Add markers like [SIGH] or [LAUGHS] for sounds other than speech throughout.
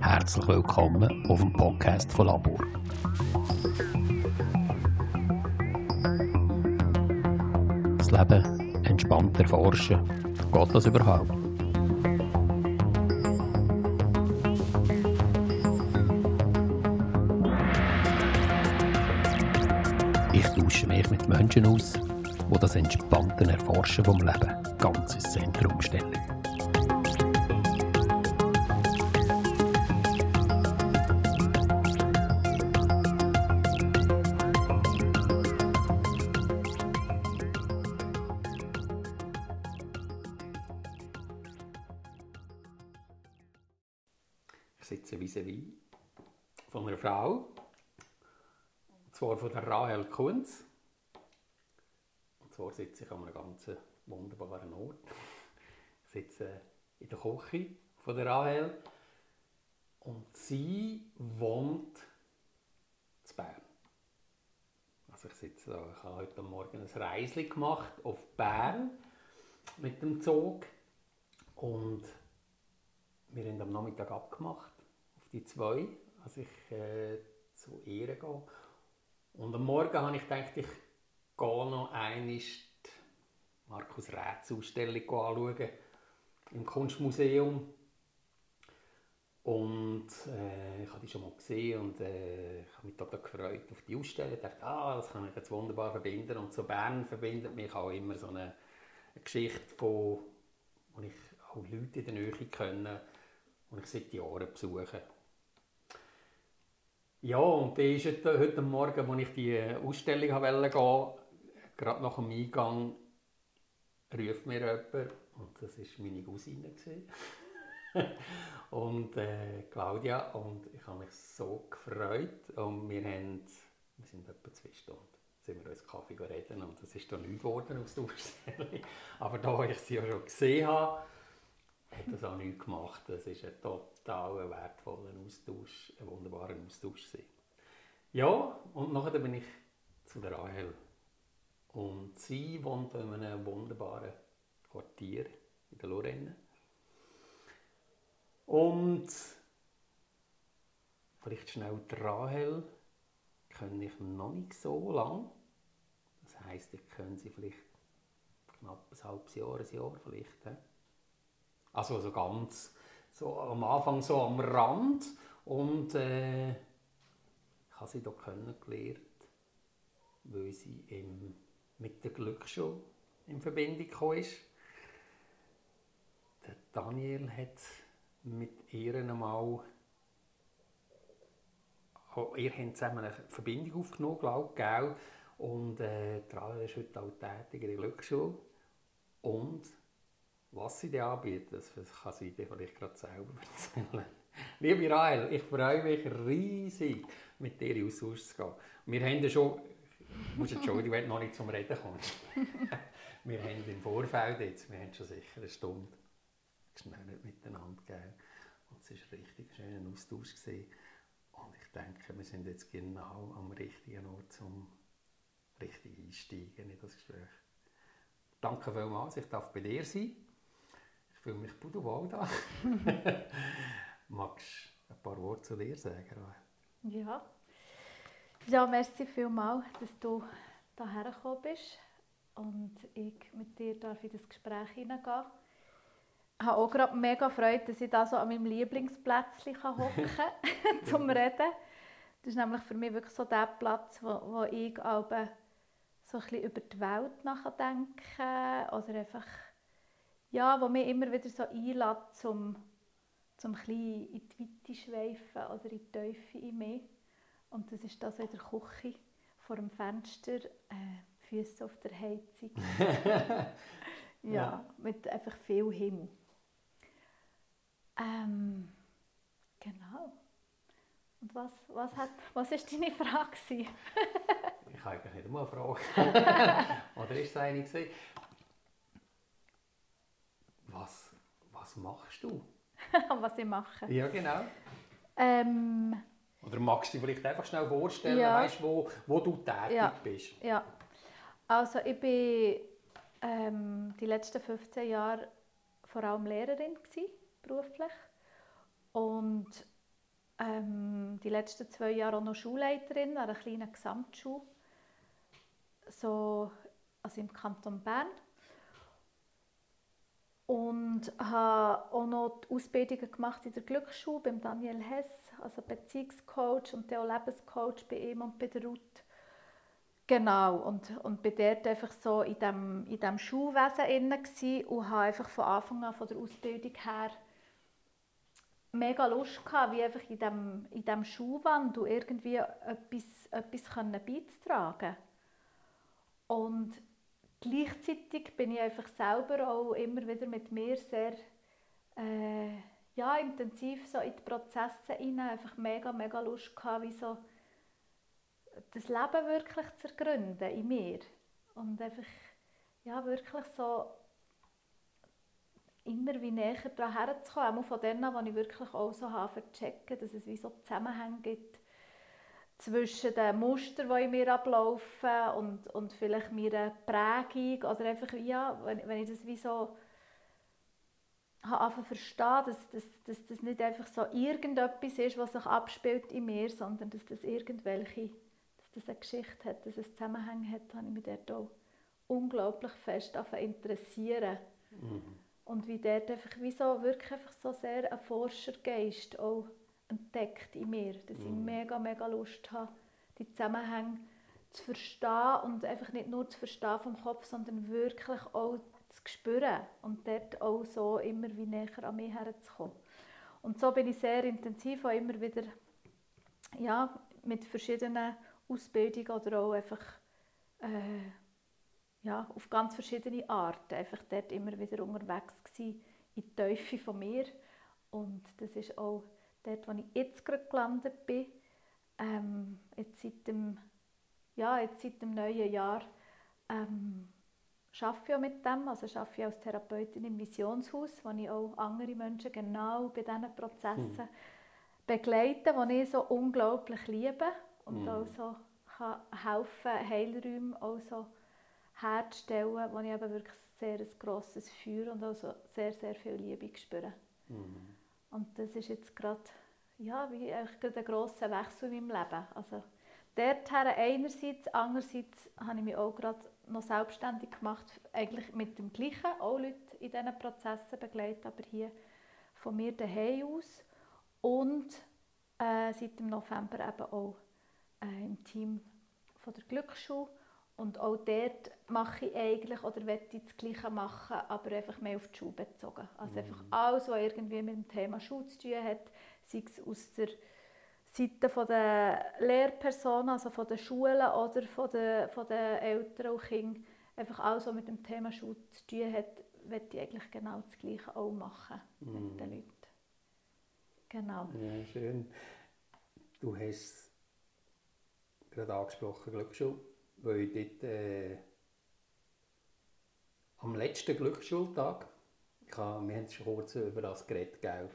Herzlich willkommen auf dem Podcast von Labor. Das Leben entspannt erforschen. Geht das überhaupt? Ich tausche mich mit Menschen aus, die das entspannte Erforschen vom Leben ganz ins Zentrum stellen. Sitze ich an einem ganz wunderbaren Ort. [LAUGHS] Ich sitze in der Küche von der Rahel und sie wohnt in Bern. Also ich sitze da, ich habe heute Morgen ein Reisli gemacht auf Bern mit dem Zug und wir haben am Nachmittag abgemacht auf die zwei, als ich äh, zu ihr gehe. Und am Morgen habe ich gedacht, ich gehe noch einmal Markus Rätz Ausstellung anschauen im Kunstmuseum. Und äh, ich habe die schon mal gesehen und äh, habe mich total gefreut auf die Ausstellung. Ich dachte, ah, das kann ich jetzt wunderbar verbinden. Und so Bern verbindet mich auch immer so eine, eine Geschichte, von, wo ich auch Leute in der Nähe kenne, die ich seit Jahren besuche. Ja, und dann ist heute Morgen, als ich die Ausstellung wollte gehen, gerade nach dem Eingang, ruft mir jemand, und das war meine Cousine. [LAUGHS] und äh, Claudia, und ich habe mich so gefreut. Und wir, haben, wir sind etwa zwei Stunden sind wir uns Kaffee reden und das ist dann nichts geworden aus der Ausstellung. [LAUGHS] Aber da ich sie ja schon gesehen habe, hat das auch nichts gemacht. Das ist ein total wertvoller Austausch, ein wunderbarer Austausch. Ja, und nachher bin ich zu der Rahel. Und sie wohnt in einem wunderbaren Quartier in der Lorraine. Und vielleicht schnell die Rahel kenne ich noch nicht so lange. Das heisst, ich kenne sie vielleicht knapp ein halbes Jahr, ein Jahr vielleicht. He? Also so ganz so am Anfang so am Rand und äh, ich habe sie hier kennengelernt, weil sie im, mit der Glücksschule in Verbindung gekommen ist. Der Daniel hat mit ihr einmal oh, ihr habt zusammen eine Verbindung aufgenommen, glaube ich, und äh, Trala ist heute auch tätig in der Glücksschule und was sie dir anbietet, das kann sie dir vielleicht gerade selber [LAUGHS] erzählen. Liebe Rahel, ich freue mich riesig, mit dir in Austausch zu gehen. Wir haben schon, ich muss entschuldigen, wenn du noch nicht zum Reden kommst. [LAUGHS] wir haben im Vorfeld jetzt, wir haben schon sicher eine Stunde geschnellt miteinander gegeben. Und es war richtig schön ein Austausch. Gewesen. Und ich denke, wir sind jetzt genau am richtigen Ort, um richtig einsteigen in das Gespräch. Danke vielmals, ich darf bei dir sein. Ich fühle mich pudelwohl da. [LAUGHS] Magst du ein paar Worte zu dir sagen? Ja. Ja, merci vielmals, dass du hierher gekommen bist und ich mit dir darf in das Gespräch hineingehen. Ich habe auch gerade mega Freude, dass ich da so an meinem Lieblingsplätzchen hocken kann, [LAUGHS] [LAUGHS] zum Reden. Das ist nämlich für mich wirklich so der Platz, wo, wo ich aber so ein bisschen über die Welt nachdenke oder einfach, ja, wo mich immer wieder so einlädt, zum, zum ein bisschen in die Weite schweifen oder in die Teufel in mich. Und das ist das in der Küche, vor dem Fenster, äh, Füße auf der Heizung. [LAUGHS] ja, ja, mit einfach viel Himmel. Ähm, genau. Und was, was, hat, was ist deine Frage? [LAUGHS] ich habe eigentlich nicht einmal eine Frage. [LAUGHS] Oder ist es eine gewesen? Was, was machst du? was ich mache? Ja, genau. Ähm, Oder magst du dir vielleicht einfach schnell vorstellen, ja. weißt, wo, wo du tätig ja. bist? Ja, also ich bin ähm, die letzten 15 Jahre vor allem Lehrerin gewesen, beruflich und ähm, die letzten zwei Jahre auch noch Schulleiterin an einer kleinen Gesamtschule, so, also im Kanton Bern. Und habe auch noch die Ausbildungen gemacht in der Glücksschule beim Daniel Hess, also Beziehungscoach und auch Lebenscoach bei ihm und bei der Ruth. Genau, und, und bin dort einfach so in diesem in dem Schulwesen inne und habe einfach von Anfang an, von der Ausbildung her, mega Lust gehabt, wie einfach in diesem in dem Schulwandel irgendwie etwas, etwas beizutragen Und gleichzeitig bin ich einfach selber auch immer wieder mit mir sehr äh, ja, intensiv so in die Prozesse hinein, einfach mega, mega Lust gehabt, wie so das Leben wirklich zu ergründen in mir. Und einfach ja, wirklich so immer wie näher daran herzukommen, auch von denen, wo ich wirklich auch so habe checken, dass es wie so Zusammenhänge gibt zwischen den Mustern, die in mir ablaufen und, und vielleicht meiner Prägung. Oder einfach, ja, wenn, wenn ich das wie so habe verstehen, dass, dass, dass das nicht einfach so irgendetwas ist, was sich abspielt in mir, sondern dass das irgendwelche, dass das eine Geschichte hat, dass es Zusammenhänge hat, habe ich mich dort auch unglaublich fest interessieren. Mhm. Und wie dort einfach wie so, wirklich einfach so sehr ein Forschergeist auch entdeckt in mir, dass ich mhm. mega, mega Lust habe, die Zusammenhänge zu verstehen und einfach nicht nur zu verstehen vom Kopf, sondern wirklich auch spüren und dort auch so immer wie näher an mich herzukommen. Und so bin ich sehr intensiv auch immer wieder ja, mit verschiedenen Ausbildungen oder auch einfach äh, ja, auf ganz verschiedene Arten einfach dort immer wieder unterwegs gewesen, in die Teufel von mir. Und das ist auch dort, wo ich jetzt gerade gelandet bin. Ähm, jetzt, seit dem, ja, jetzt seit dem neuen Jahr ähm, arbeite ich mit dem. Also arbeite ich als Therapeutin im Visionshaus, wo ich auch andere Menschen genau bei diesen Prozessen hm. begleite, die ich so unglaublich liebe und hm. auch so kann helfen, Heilräume auch so herzustellen, wo ich eben wirklich sehr ein grosses Feuer und also sehr, sehr viel Liebe spüre. Mhm. Und das ist jetzt gerade, ja, wie gerade ein grosser Wechsel in meinem Leben. Also dorthin einerseits, andererseits habe ich mich auch gerade noch selbstständig gemacht, eigentlich mit dem Gleichen, auch Leute in diesen Prozessen begleitet, aber hier von mir daheim aus und äh, seit dem November eben auch äh, im Team von der Glücksschule und auch dort mache ich eigentlich, oder möchte ich das Gleiche machen, aber einfach mehr auf die Schule bezogen. Also mhm. einfach alles, was irgendwie mit dem Thema Schule zu tun hat, sei es aus der Seite der Lehrpersonen, also von den Schulen oder von den, von den Eltern und Kindern, einfach alles, was mit dem Thema Schule zu tun hat, möchte ich eigentlich genau das Gleiche auch machen mhm. mit den Leuten. Genau. Ja, schön. Du hast gerade angesprochen, Glücksschule weil dort äh, am letzten Glücksschultag, ich habe, wir haben schon kurz über das geredet, gell,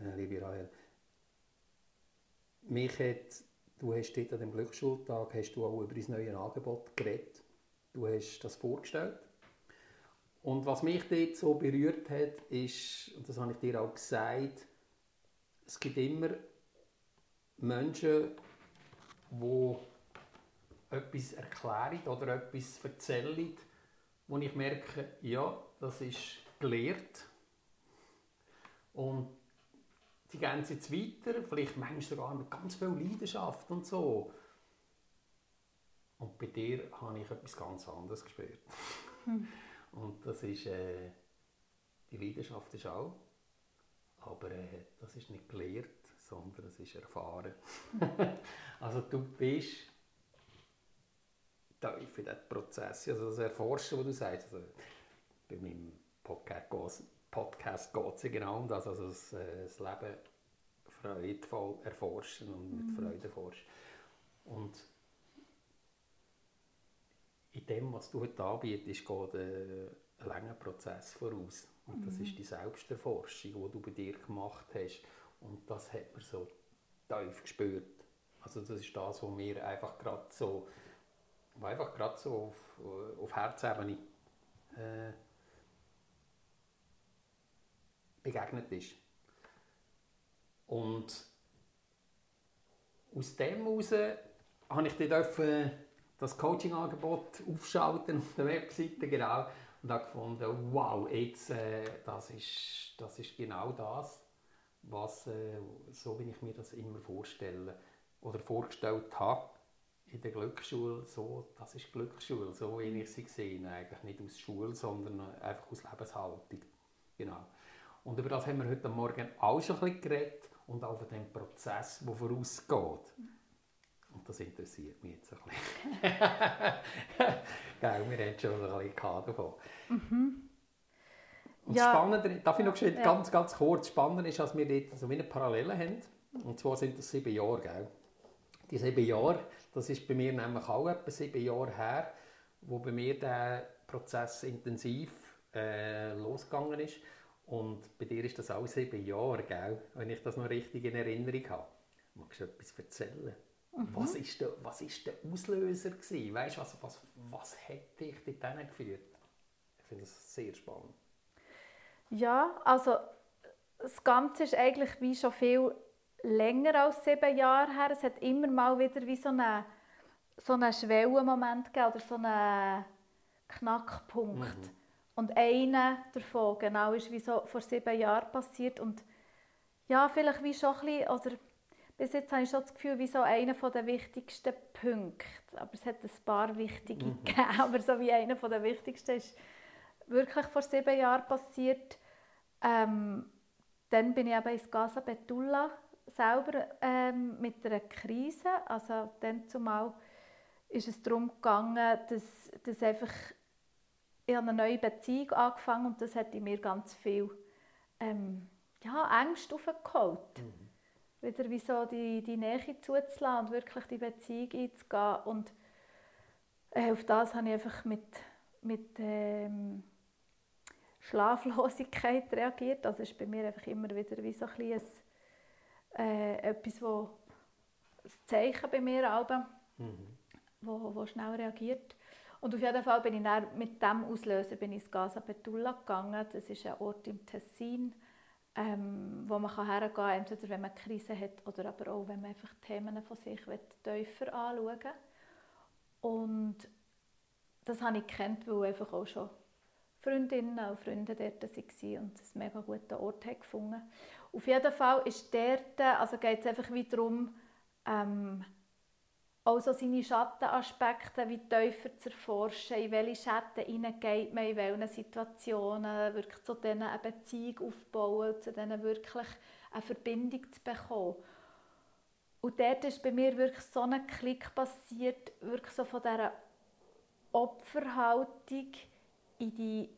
äh, liebe Rahel, mich hat, du hast dort an dem Glücksschultag hast du auch über dein neues Angebot geredet, du hast das vorgestellt und was mich dort so berührt hat, ist, und das habe ich dir auch gesagt, es gibt immer Menschen, die etwas erklären oder etwas erzählen, wo ich merke, ja, das ist gelehrt. Und die gehen jetzt weiter, vielleicht manchmal sogar mit ganz viel Leidenschaft und so. Und bei dir habe ich etwas ganz anderes gespürt. Hm. Und das ist, äh, die Leidenschaft ist auch, aber äh, das ist nicht gelehrt, sondern es ist erfahren. [LAUGHS] also du bist tief in diesen Prozess. Also das Erforschen, was du sagst. Also bei meinem Podcast geht es ja genau um das, also das, äh, das Leben freudvoll erforschen und mit mhm. Freude erforschen. Und in dem, was du heute anbietest, geht äh, ein langer Prozess voraus. Und das mhm. ist die Selbsterforschung, die du bei dir gemacht hast. Und das hat man so tief gespürt. Also das ist das, was mir einfach gerade so einfach gerade so auf, auf Herzebene äh, begegnet ist. Und aus dem heraus habe ich dann das Coaching-Angebot aufschalten auf der Webseite genau und habe gefunden, wow, jetzt, äh, das, ist, das ist genau das, was, äh, so wie ich mir das immer vorstelle oder vorgestellt habe in der Glücksschule, so, das ist Glücksschule, so wie ich sie gesehen eigentlich nicht aus Schule, sondern einfach aus Lebenshaltung. Genau. Und über das haben wir heute Morgen auch schon ein bisschen geredet und auch über den Prozess, der vorausgeht. Und das interessiert mich jetzt ein bisschen. [LAUGHS] Gell, wir haben schon ein bisschen davon. Mhm. Und ja. das Spannende, darf ich noch ja. ganz, ganz kurz, spannend ist, dass wir dort so eine Parallele haben. Und zwar sind das sieben Jahre, gell? Die sieben Jahre, das ist bei mir nämlich auch etwa sieben Jahre her, wo bei mir der Prozess intensiv äh, losgegangen ist. Und bei dir ist das auch sieben Jahre, gell? wenn ich das noch richtig in Erinnerung habe. Magst du etwas erzählen? Mhm. Was ist der, was ist der Auslöser gewesen? Weißt, was, was, was hat dich dorthin geführt? Ich finde das sehr spannend. Ja, also das Ganze ist eigentlich wie schon viel länger als sieben Jahre her. Es hat immer mal wieder wie so einen, so einen Schwellenmoment gegeben oder so einen Knackpunkt. Mhm. Und einer davon genau ist wie so vor sieben Jahren passiert und ja, vielleicht wie schon ein bisschen, oder bis jetzt habe ich schon das Gefühl, wie so einer der wichtigsten Punkte. Aber es hat ein paar wichtige mhm. gegeben, [LAUGHS] aber so wie einer der wichtigsten ist wirklich vor sieben Jahren passiert. Ähm, dann bin ich eben ins Gaza Betullah selber ähm, mit einer Krise. Also dann zumal ist es darum gegangen, dass, dass einfach ich habe eine neue Beziehung angefangen und das hat in mir ganz viel ähm, ja, Ängste aufgeholt. Mhm. Wieder wie so die, die Nähe zuzulassen und wirklich die Beziehung einzugehen. Und äh, auf das habe ich einfach mit, mit ähm, Schlaflosigkeit reagiert. Das ist bei mir einfach immer wieder wie so ein, bisschen äh, etwas, wo das Zeichen bei mir aber, mhm. wo, wo schnell reagiert. Und auf jeden Fall bin ich dann mit dem Auslöser bin ich ins Gaza Betulla gegangen. Das ist ein Ort im Tessin, ähm, wo man hergehen kann, entweder wenn man eine Krise hat oder aber auch, wenn man einfach Themen von sich tiefer anschauen will. Und das habe ich gekannt, weil einfach auch schon Freundinnen und Freunde dort waren und es einen mega guten Ort gefunden Auf jeden Fall ist dort, also geht es einfach wieder darum, ähm, auch so seine Schattenaspekte wie tiefer zu erforschen, in welche Schatten hineingeht man, in welchen Situationen, wirklich zu denen eine Beziehung aufbauen, zu denen wirklich eine Verbindung zu bekommen. Und dort ist bei mir wirklich so ein Klick passiert, wirklich so von dieser Opferhaltung in die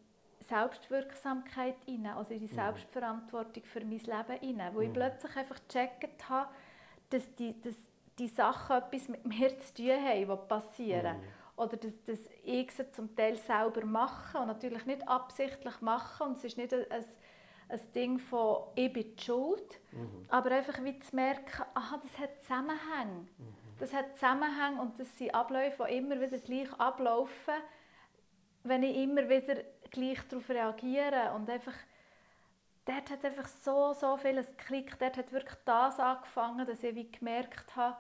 Selbstwirksamkeit hinein, also in die mhm. Selbstverantwortung für mein Leben hinein, wo ich mhm. plötzlich einfach gecheckt habe, dass die, dass die Sachen etwas mit mir zu tun haben, die passieren. Mhm. Oder dass, dass ich sie zum Teil selber mache und natürlich nicht absichtlich mache. Und es ist nicht ein, ein, ein Ding von «ich bin die schuld», mhm. aber einfach wie zu merken, aha, das hat Zusammenhänge. Mhm. Das hat Zusammenhänge und das sind Abläufe, die immer wieder gleich ablaufen, wenn ich immer wieder gleich darauf reagiere und einfach dort hat einfach so, so vieles geklickt. Dort hat wirklich das angefangen, dass ich wie gemerkt habe,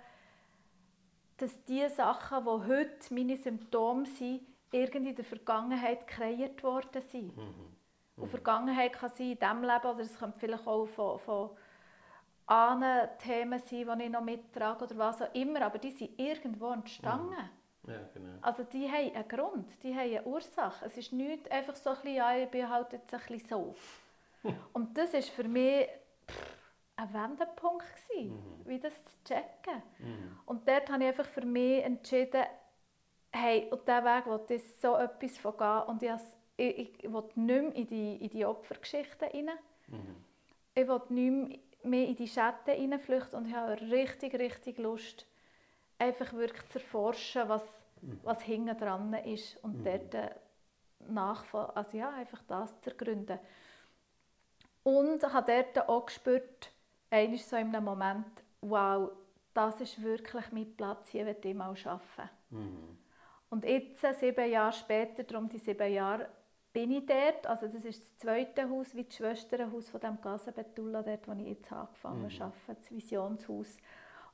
dass die Sachen, die heute meine Symptome sind, irgendwie in der Vergangenheit kreiert worden sind. Mhm. Mhm. Und Vergangenheit kann sein in diesem Leben, oder es könnte vielleicht auch von, von anderen Themen sein, die ich noch mittrage oder was auch immer, aber die sind irgendwo entstanden. Mhm. Ja, genau. Also die haben einen Grund, die haben eine Ursache. Es ist nicht einfach so ein bisschen, ja, ich bin halt jetzt ein bisschen so. [LAUGHS] Und das war für mich ein Wendepunkt, gewesen, mhm. wie das zu checken. Mhm. Und dort habe ich einfach für mich entschieden, hey, und diesen Weg will ich so etwas von gehen. Und ich, ich, ich will nicht mehr in die, in die Opfergeschichten rein. Mhm. Ich will nicht mehr in die Schatten hineinflüchten und ich habe richtig, richtig Lust, einfach wirklich zu erforschen, was, mhm. was hinten dran ist und mhm. dort äh, nachfolgen, also ja, einfach das zu ergründen. Und habe dort auch gespürt, einmal so in einem Moment, wow, das ist wirklich mein Platz, hier will ich mal arbeiten. Mhm. Und jetzt, sieben Jahre später, darum die sieben Jahre, bin ich dort. Also das ist das zweite Haus, wie das Schwesterhaus von dem Casa Betulla, dort, wo ich jetzt angefangen mhm. arbeite, das Visionshaus.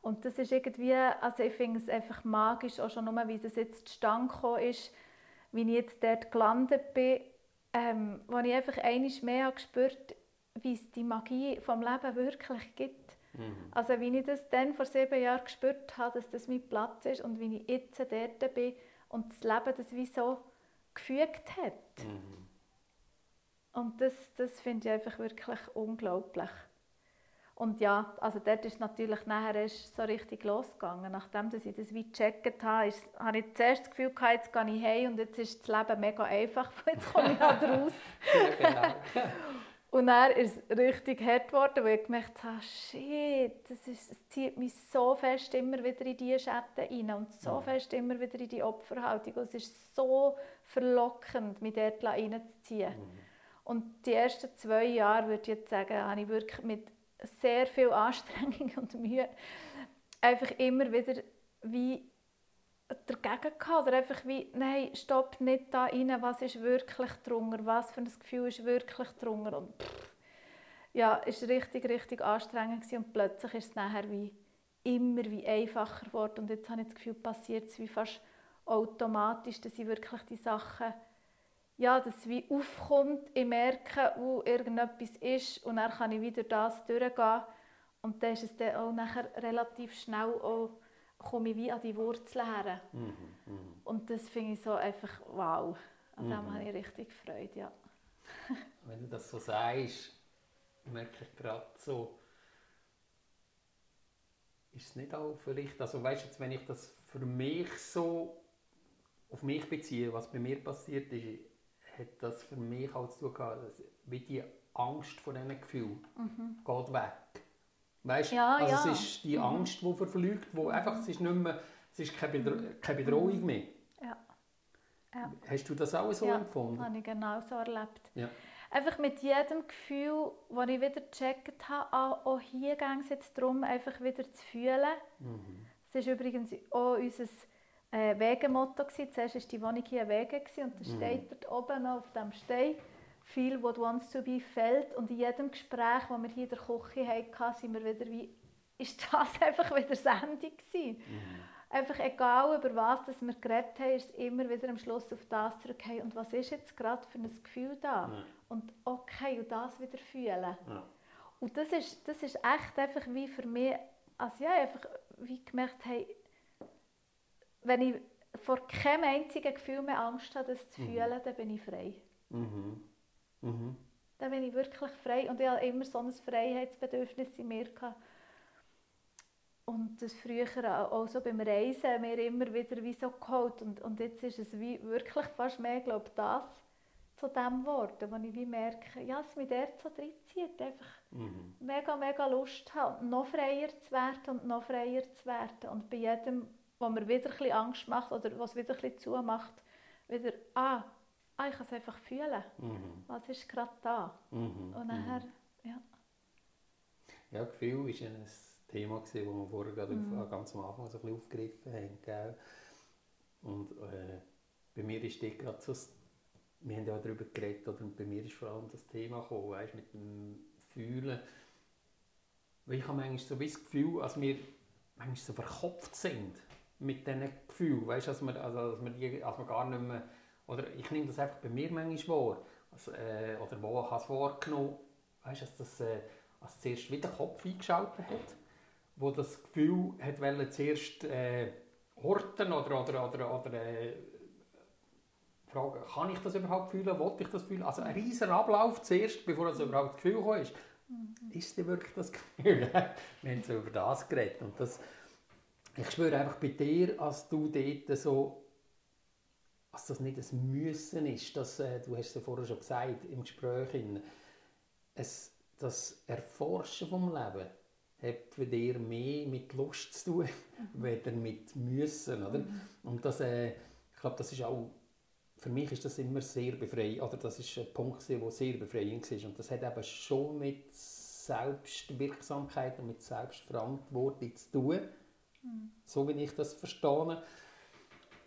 Und das ist irgendwie, also ich finde es einfach magisch, auch schon nur, wie das jetzt zustande gekommen ist, wie ich jetzt dort gelandet bin, ähm, wo ich einfach einmal mehr gespürt wie es die Magie vom Leben wirklich gibt. Mhm. Also wie ich das dann vor sieben Jahren gespürt habe, dass das mein Platz ist und wie ich jetzt dort bin und das Leben das wie so gefügt hat. Mhm. Und das, das finde ich einfach wirklich unglaublich. Und ja, also dort ist natürlich nachher ist so richtig losgegangen. Nachdem dass ich das wie gecheckt habe, ist, habe ich zuerst das Gefühl gehabt, jetzt gehe ich heim und jetzt ist das Leben mega einfach, [LAUGHS] jetzt komme ich halt raus. [LAUGHS] ja, genau. [LAUGHS] und dann ist es richtig hart geworden, weil ich gemerkt habe, shit, das, ist, das zieht mich so fest immer wieder in diese Schatten rein und so fest immer wieder in die Opferhaltung. Und es ist so verlockend, mich dort reinzuziehen. Mhm. Und die ersten zwei Jahre, würde ich jetzt sagen, habe ich wirklich mit sehr viel Anstrengung [LAUGHS] und Mühe einfach immer wieder wie dagegen gehabt. Oder einfach wie, nein, stopp nicht da rein, was ist wirklich drunter, was für ein Gefühl ist wirklich drunter. Und pff, ja, es war richtig, richtig anstrengend und plötzlich ist es nachher wie immer wie einfacher geworden und jetzt habe ich das Gefühl, passiert es wie fast automatisch, dass ich wirklich die Sachen ja, dass es wie aufkommt, ich merke, wo irgendetwas ist und dann kann ich wieder das durchgehen und dann ist es dann auch nachher relativ schnell auch, komme ich wie an die Wurzeln her. Mhm, mh. Und das finde ich so einfach wow. An dem mhm. habe ich richtig Freude, ja. [LAUGHS] Wenn du das so sagst, merke ich gerade so, ist es nicht auch vielleicht, also weißt du, wenn ich das für mich so auf mich beziehe, was bei mir passiert ist, hat das für mich auch zu tun gehabt, wie die Angst vor diesen Gefühlen mhm. geht weg. Weißt? Ja, also ja. es ist die mhm. Angst, die verfliegt, wo einfach, es ist nicht mehr, es ist keine, Bedro keine Bedrohung mhm. mehr. Ja. ja. Hast du das auch so ja, empfunden? Ja, habe ich genau so erlebt. Ja. Einfach mit jedem Gefühl, das ich wieder gecheckt habe, auch, auch hier ging es jetzt darum, einfach wieder zu fühlen. Mhm. Das ist übrigens auch unser äh, Wegemotto. Zuerst war die Wohnung hier Wege und da mhm. steht dort oben auf dem Stein «Feel what wants to be felt» und in jedem Gespräch, das wir hier in der Küche hatten, sind wir wieder wie ist das [LAUGHS] einfach wieder Sendung gewesen. Mhm. Einfach egal, über was das wir geredet haben, ist es immer wieder am Schluss auf das zurück. Hey, und was ist jetzt gerade für ein Gefühl da? Ja. Und okay, und das wieder fühlen. Ja. Und das ist, das ist echt einfach wie für mich, also ja, einfach wie gemerkt, hey, wenn ich vor keinem einzigen Gefühl mehr Angst habe, das zu mhm. fühlen, dann bin ich frei. Mhm. Mhm. Dann bin ich wirklich frei und ich habe immer so ein Freiheitsbedürfnis in mir gehabt. Und das früher auch so beim Reisen mir immer wieder wie so geholt und, und jetzt ist es wie wirklich fast mehr, glaube ich, das zu dem geworden, wo ich wie merke, ja, es mich dort so reinzieht, einfach mhm. mega, mega Lust habe, noch freier zu werden und noch freier zu werden und bei jedem wo mir wieder ein bisschen Angst macht oder was wieder ein bisschen zumacht, wieder, ah, ah ich kann es einfach fühlen. Mhm. Was ist gerade da? Mhm. Und nachher, mhm. ja. Ja, Gefühl war ein Thema, das wir vorher gerade mhm. auf, ganz am Anfang so ein bisschen aufgegriffen haben. Gell? Und äh, bei mir ist das gerade so, wir haben ja auch darüber geredet, oder bei mir ist vor allem das Thema gekommen, weißt, mit dem Fühlen. Weil ich habe manchmal so das Gefühl, als wir manchmal so verkopft sind mit diesen Gefühlen, weißt, dass man, also, dass man, die, dass man gar nicht mehr, oder ich nehme das einfach bei mir manchmal wahr, also, äh, oder wo ich es wahrgenommen weißt, dass das äh, als zuerst wieder Kopf eingeschaltet hat, wo das Gefühl hat wollte, zuerst äh, horten oder, oder, oder, oder äh, fragen, kann ich das überhaupt fühlen, wollte ich das fühlen, also ein riesiger Ablauf zuerst, bevor das überhaupt das Gefühl ist. Mhm. Ist denn wirklich das Gefühl? [LAUGHS] Wir haben so über das geredet und das, ich spüre einfach bei dir, als du dort so, als das nicht ein Müssen ist, dass, äh, du hast es ja vorher schon gesagt im Gespräch, in, es, das Erforschen vom Leben hat für dich mehr mit Lust zu tun, mhm. [LAUGHS] weder mit Müssen, oder? Mhm. Und das, äh, ich glaube, das ist auch, für mich ist das immer sehr befreiend, oder das ist ein Punkt, der sehr befreiend war. Und das hat eben schon mit Selbstwirksamkeit und mit Selbstverantwortung zu tun so wie ich das verstehe,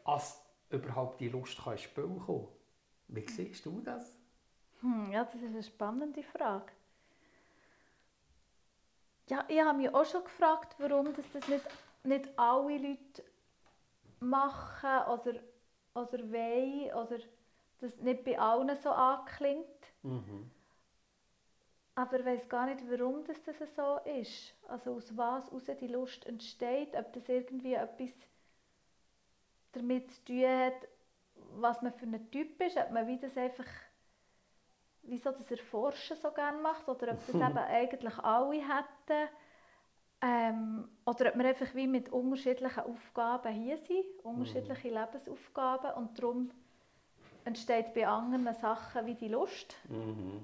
als überhaupt die Lust kann ins Spiel kommen Wie siehst du das? Hm, ja, das ist eine spannende Frage. Ja, ich habe mich auch schon gefragt, warum das, das nicht, nicht alle Leute machen oder, oder wollen oder das nicht bei allen so anklingt. Mhm. Aber ich weiß gar nicht, warum das, das so ist. Also aus was aus die Lust entsteht, ob das irgendwie etwas damit zu tun hat, was man für ein Typ ist, ob man wie das einfach wieso das Erforschen so gerne macht oder ob das [LAUGHS] eben eigentlich alle hätten. Ähm, oder ob wir einfach wie mit unterschiedlichen Aufgaben hier sind, unterschiedliche mhm. Lebensaufgaben und darum entsteht bei anderen Sachen wie die Lust. Mhm.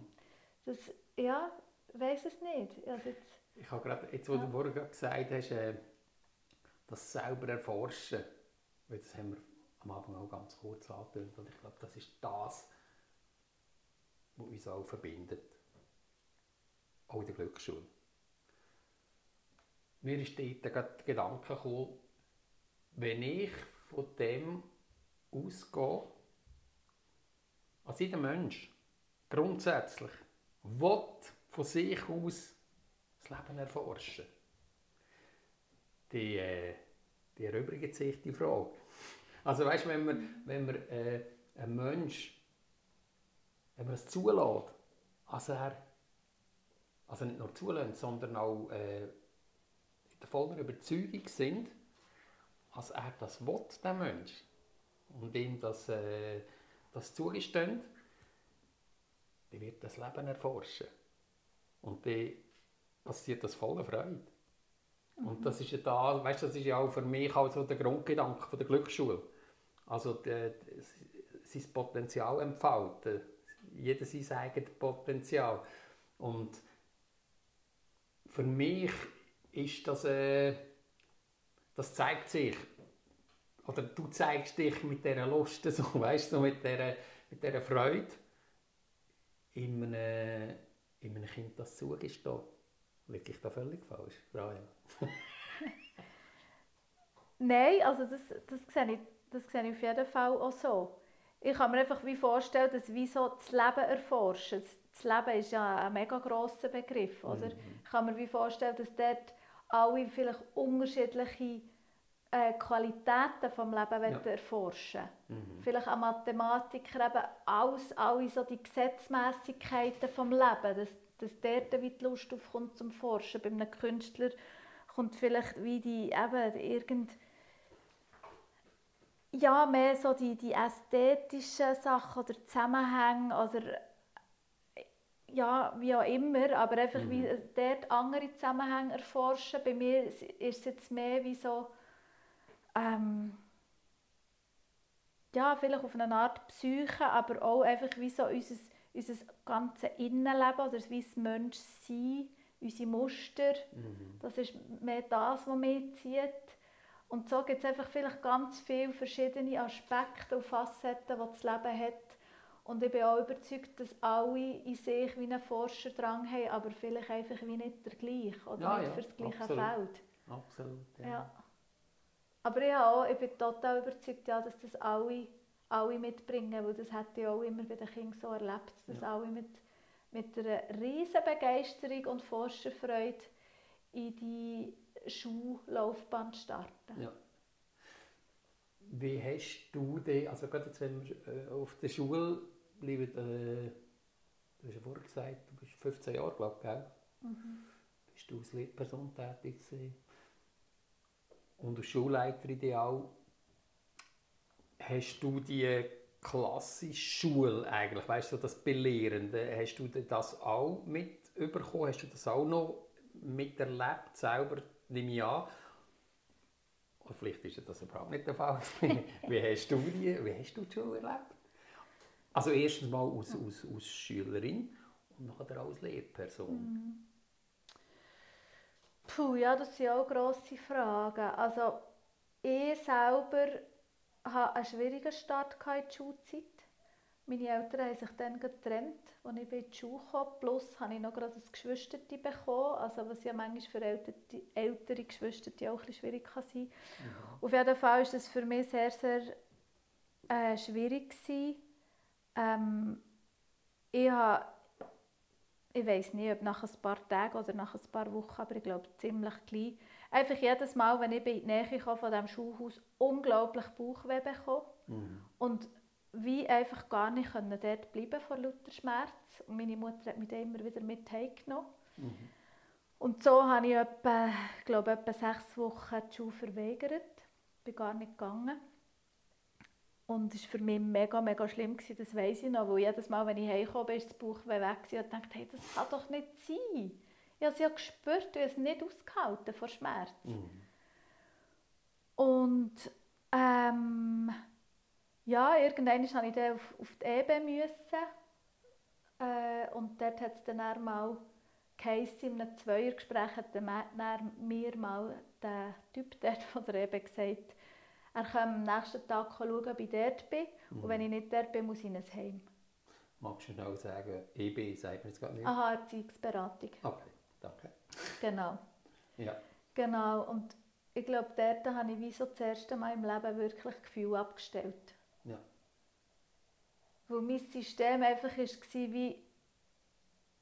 Das, ja, weiß es nicht. Also jetzt, ich habe gerade, jetzt, wo ja. du vorhin gesagt hast, äh, das selber erforschen, das haben wir am Anfang auch ganz kurz angetönt, und ich glaube, das ist das, was uns auch verbindet. Auch in der Glücksschule. Mir ist dort der Gedanke gekommen, wenn ich von dem ausgehe, als jeder Mensch grundsätzlich will von sich aus das Leben erforschen, die, äh, die erübrigt sich die Frage. Also weißt, wenn man, wenn man äh, ein Mensch wenn man es zulässt, also er also nicht nur zulässt, sondern auch äh, in der vollen Überzeugung sind, als er das will, der Mensch, und ihm das, äh, das zugesteht, dann wird das Leben erforschen. Und dann passiert das voller Freude. Mhm. Und das ist ja da, weißt, das ist ja auch für mich auch so der Grundgedanke von der Glücksschule. Also die, sein Potenzial entfalten jeder sein eigenes Potenzial. Und für mich ist das, äh, das zeigt sich, oder du zeigst dich mit dieser Lust, [LAUGHS] so, weißt, so mit, dieser, mit dieser Freude, in einem, in einem Kind das zugestehen. Liege ich da völlig falsch, Brian? [LAUGHS] Nein, also das, das, sehe ich, das sehe ich auf jeden Fall auch so ich kann mir einfach wie vorstellen, dass wie so das Leben erforschen. Das Leben ist ja ein mega grosser Begriff, oder? Mhm. Ich kann mir wie vorstellen, dass dort alle vielleicht unterschiedliche äh, Qualitäten vom Leben ja. erforschen mhm. Vielleicht ein Mathematiker eben alles, alle so die Gesetzmäßigkeiten vom Leben, dass, dass dort wie die Lust aufkommt zum Forschen. Bei einem Künstler kommt vielleicht wie die eben irgendeine ja, mehr so die, die ästhetischen Sachen oder Zusammenhänge oder ja, wie auch immer, aber einfach mhm. wie dort andere Zusammenhänge erforschen. Bei mir ist es jetzt mehr wie so, ähm, ja, vielleicht auf eine Art Psyche, aber auch einfach wie so unser, unser ganzes Innenleben oder wie das Menschsein, unsere Muster. Mhm. Das ist mehr das, was mich zieht. Und so gibt es einfach vielleicht ganz viele verschiedene Aspekte und Facetten, die das Leben hat. Und ich bin auch überzeugt, dass alle in sich wie einen Forscherdrang haben, aber vielleicht einfach wie nicht der gleiche oder ja, nicht ja, für das gleiche absolut. Feld. Absolut, ja. ja. Aber ich, auch, ich bin total überzeugt, ja, dass das alle, alle mitbringen, weil das hätte ich auch immer bei den Kindern so erlebt, dass alle mit, mit einer riesen Begeisterung und Forscherfreude in die Schullaufbahn starten. Ja. Wie hast du die, also gerade jetzt, wenn wir äh, auf der Schule bleiben, äh, du hast ja vorher gesagt, du bist 15 Jahre, glaube ich, gell? Mhm. Bist du als Lehrperson tätig gewesen? Und als Schulleiterin auch. Hast du die klassische Schule eigentlich, weißt du, das Belehrende, hast du das auch mitbekommen? Hast du das auch noch miterlebt selber nehme ich an. Oder vielleicht ist das überhaupt nicht der Fall. [LAUGHS] wie, hast du die, wie hast du die Schule erlebt? Also erstens mal als, als, als Schülerin und nachher als Lehrperson. Mhm. Puh, ja, das sind auch grosse Fragen. Also ich selber hatte einen schwierigen Start in die Schulzeit. Meine Eltern haben sich dann getrennt, als ich in die Schule kam. Plus habe ich noch gerade ein Geschwister bekommen, also was ja manchmal für ältere, ältere Geschwister auch ein bisschen schwierig kann sein kann. Mhm. Auf jeden Fall war das für mich sehr, sehr äh, schwierig. Gewesen. ähm, ich habe, ich weiß nicht, ob nach ein paar Tagen oder nach ein paar Wochen, aber ich glaube ziemlich gleich, einfach jedes Mal, wenn ich in die Nähe komme von diesem Schulhaus, unglaublich Bauchweh bekommen Mhm. und wie einfach gar nicht können dort bleiben vor lauter Schmerz. Und meine Mutter hat mich dann immer wieder mit heimgenommen. Mhm. Und so habe ich etwa, ich glaube, etwa sechs Wochen die Schule verweigert. Bin gar nicht gegangen. Und es war für mich mega, mega schlimm, gewesen, das weiss ich noch, weil jedes Mal, wenn ich heimgekommen bin, ist das Bauchweh weg und ich dachte, hey, das kann doch nicht sein. Ich habe es ja gespürt, ich habe es nicht ausgehalten vor Schmerz. Mhm. Und ähm, ja, irgendwann musste ich dann auf, auf die EB. Müssen. Äh, und dort hat es dann einmal geheißen, in einem Zweiergespräch hat dann mir mal der Typ [LAUGHS] dort von der EB gesagt, er kann am nächsten Tag schauen, ob ich dort bin. Und wenn ich nicht dort bin, muss ich in ein Heim. Magst du schnell sagen, EB sagt mir jetzt gerade nicht? Aha, Erziehungsberatung. Okay, danke. Genau. Ja. Genau. Und ich glaube, dort habe ich wie so das erste Mal im Leben wirklich Gefühl abgestellt. Weil mein System einfach war, wie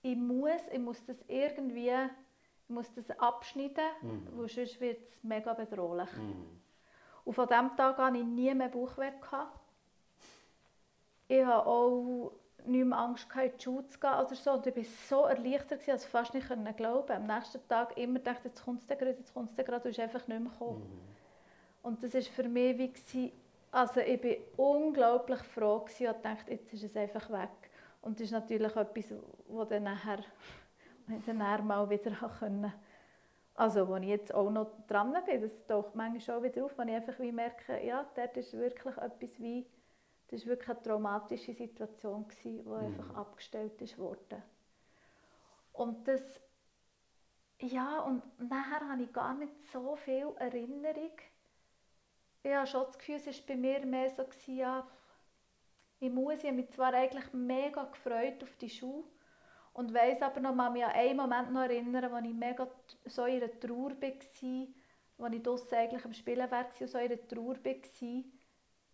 ich muss, ich muss das irgendwie, ich muss das abschneiden, Mhm. weil sonst wird es mega bedrohlich. Mhm. Und von diesem Tag hatte ich nie mehr Bauchweh. Ich hatte auch nicht mehr Angst, in die Schule zu gehen oder so. Und ich war so erleichtert, dass ich fast nicht glauben Am nächsten Tag immer dachte, jetzt kommt es gerade, jetzt kommt es gerade, und es ist einfach nicht mehr gekommen. Mhm. Und das war für mich wie, also ich war unglaublich froh gewesen und dachte, jetzt ist es einfach weg. Und das ist natürlich etwas, wo dann nachher, [LAUGHS] dann nachher mal wieder können, also wo ich jetzt auch noch dran bin, das taucht manchmal auch wieder auf, wenn ich einfach wie merke, ja, dort ist wirklich etwas wie, das war wirklich eine traumatische Situation, gewesen, die einfach abgestellt ist worden. Und das, ja, und nachher habe ich gar nicht so viel Erinnerung. Ich habe schon das Gefühl, es war bei mir mehr so, gewesen, ja, ich muss, ich habe mich zwar eigentlich mega gefreut auf die Schule und weiss aber noch, mal mich an einen Moment noch erinnern, wo ich mega so in einer Trauer war, als ich draussen eigentlich am Spielen war und so in einer Trauer war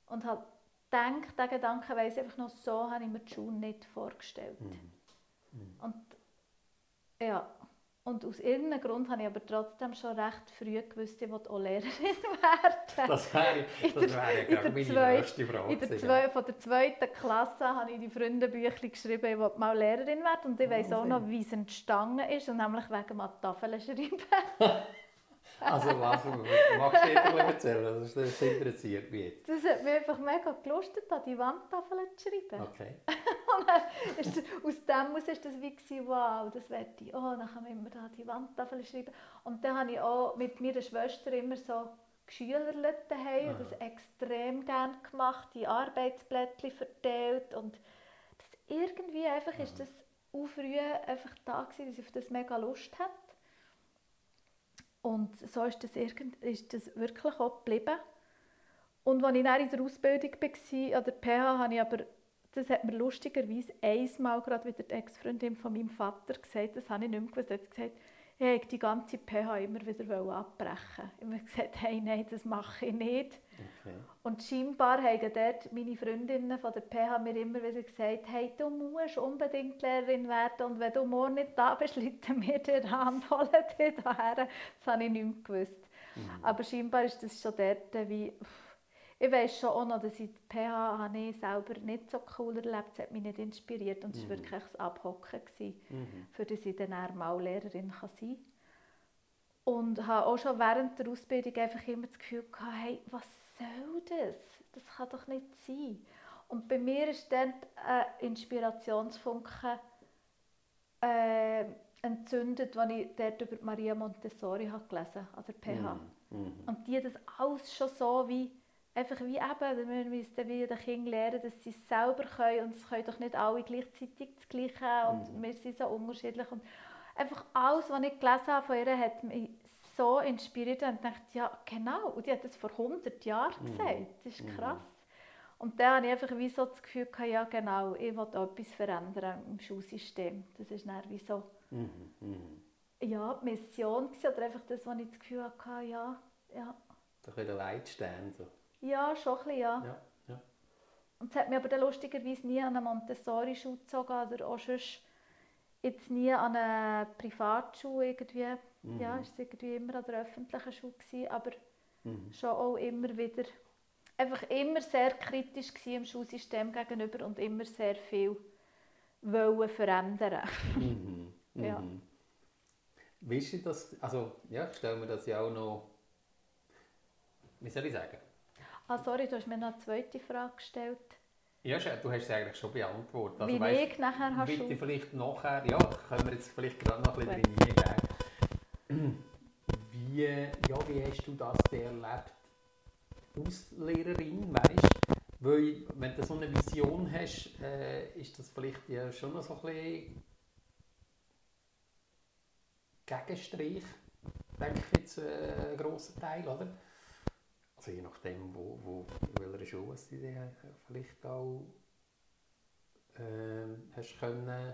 und habe gedacht, diesen Gedanken weiss ich einfach noch, so habe ich mir die Schule nicht vorgestellt. Mhm. Und ja, und aus irgendeinem Grund habe ich aber trotzdem schon recht früh gewusst, ich wollte auch Lehrerin [LAUGHS] werden. Das wäre, das wäre in der meine zwei- erste Frage. In der zwei, von der zweiten Klasse habe ich die Freundenbüchlein geschrieben, ich wollte mal Lehrerin werden. Und ich weiss auch Wahnsinn. noch, wie es entstanden ist, und nämlich wegen mal Tafeln schreiben. [LAUGHS] Also was, magst du dir erzählen? Das, das interessiert mich jetzt. Das hat mich einfach mega gelustet, an die Wandtafeln zu schreiben. Okay. [LAUGHS] Und dann ist aus dem heraus war das wie, gewesen, wow, das werde ich, oh, dann können wir immer da die Wandtafeln schreiben. Und dann habe ich auch mit meiner Schwester immer so geschülerlet daheim und das extrem gerne gemacht, die Arbeitsblättchen verteilt und das irgendwie einfach ist das auch früh einfach da gewesen, dass ich auf das mega Lust hatte. Und so ist das, irgend, ist das wirklich auch geblieben. Und als ich dann in der Ausbildung war, an der PH, habe ich aber, das hat mir lustigerweise einmal gerade wieder die Ex-Freundin von meinem Vater gesagt, das habe ich nicht mehr gewusst, er hat gesagt, ich wollte die ganze PH immer wieder abbrechen. Ich habe gesagt, hey, nein, das mache ich nicht. okay. Und scheinbar haben dort meine Freundinnen von der PH mir immer wieder gesagt, hey, du musst unbedingt Lehrerin werden und wenn du morgen nicht da bist, rufen wir dir an und [LAUGHS] holen dich hierher. Das habe ich nicht mehr gewusst. Aber scheinbar ist das schon dort wie... Ich weiß schon auch noch, dass ich die PH habe ich selber nicht so cool erlebt Es hat mich nicht inspiriert und es war wirklich das Abhocken, gewesen, Mhm. für das ich dann eher mal Lehrerin kann sein kann. Und habe auch schon während der Ausbildung einfach immer das Gefühl gehabt, hey, was soll das? Das kann doch nicht sein. Und bei mir ist dann ein Inspirationsfunke äh, entzündet, als ich dort über Maria Montessori habe gelesen an der PH. Mhm. Und die das alles schon so wie, einfach wie eben, wir müssen wie den Kindern lernen, dass sie es selber können und es können doch nicht alle gleichzeitig das Gleiche und wir sind so unterschiedlich. Und einfach alles, was ich gelesen habe von ihr, hat mich so inspiriert und ich dachte, ja genau, und die hat das vor 100 Jahren gesagt, das ist krass. Und dann habe ich einfach wie so das Gefühl gehabt, ja genau, ich will etwas verändern im Schulsystem. Das ist dann wie so, Mhm. Mhm. ja, die Mission gewesen, oder einfach das, was ich das Gefühl hatte, ja, ja, ein bisschen Leitstern. So. Ja, schon ein bisschen, ja. Ja, ja. Und es hat mich aber dann lustigerweise nie an eine Montessori-Schule gezogen oder auch sonst jetzt nie an eine Privatschule irgendwie. Mhm. Ja, es war irgendwie immer an der öffentlichen Schule, gewesen, aber Mhm. schon auch immer wieder einfach immer sehr kritisch dem Schulsystem gegenüber und immer sehr viel wollen verändern. Mhm. [LAUGHS] Ja. Mhm. Wie ist das, also ja, ich stelle mir das ja auch noch, wie soll ich sagen? Ah, sorry, du hast mir noch eine zweite Frage gestellt. Ja, du hast es eigentlich schon beantwortet. wie weisst, ich nachher habe wie du vielleicht nachher, ja, können wir jetzt vielleicht gerade noch ein bisschen Gut. reingehen. [CLEARS THROAT] Wie, ja, wie hast du das erlebt als Lehrerin, weißt Weil, wenn du so eine Vision hast, äh, ist das vielleicht ja schon noch so ein bisschen Gegenstrich, denke ich jetzt, äh, ein grosser Teil, oder? Also je nachdem, wo, wo, in welcher Schule du dich äh, vielleicht auch ähm, hast können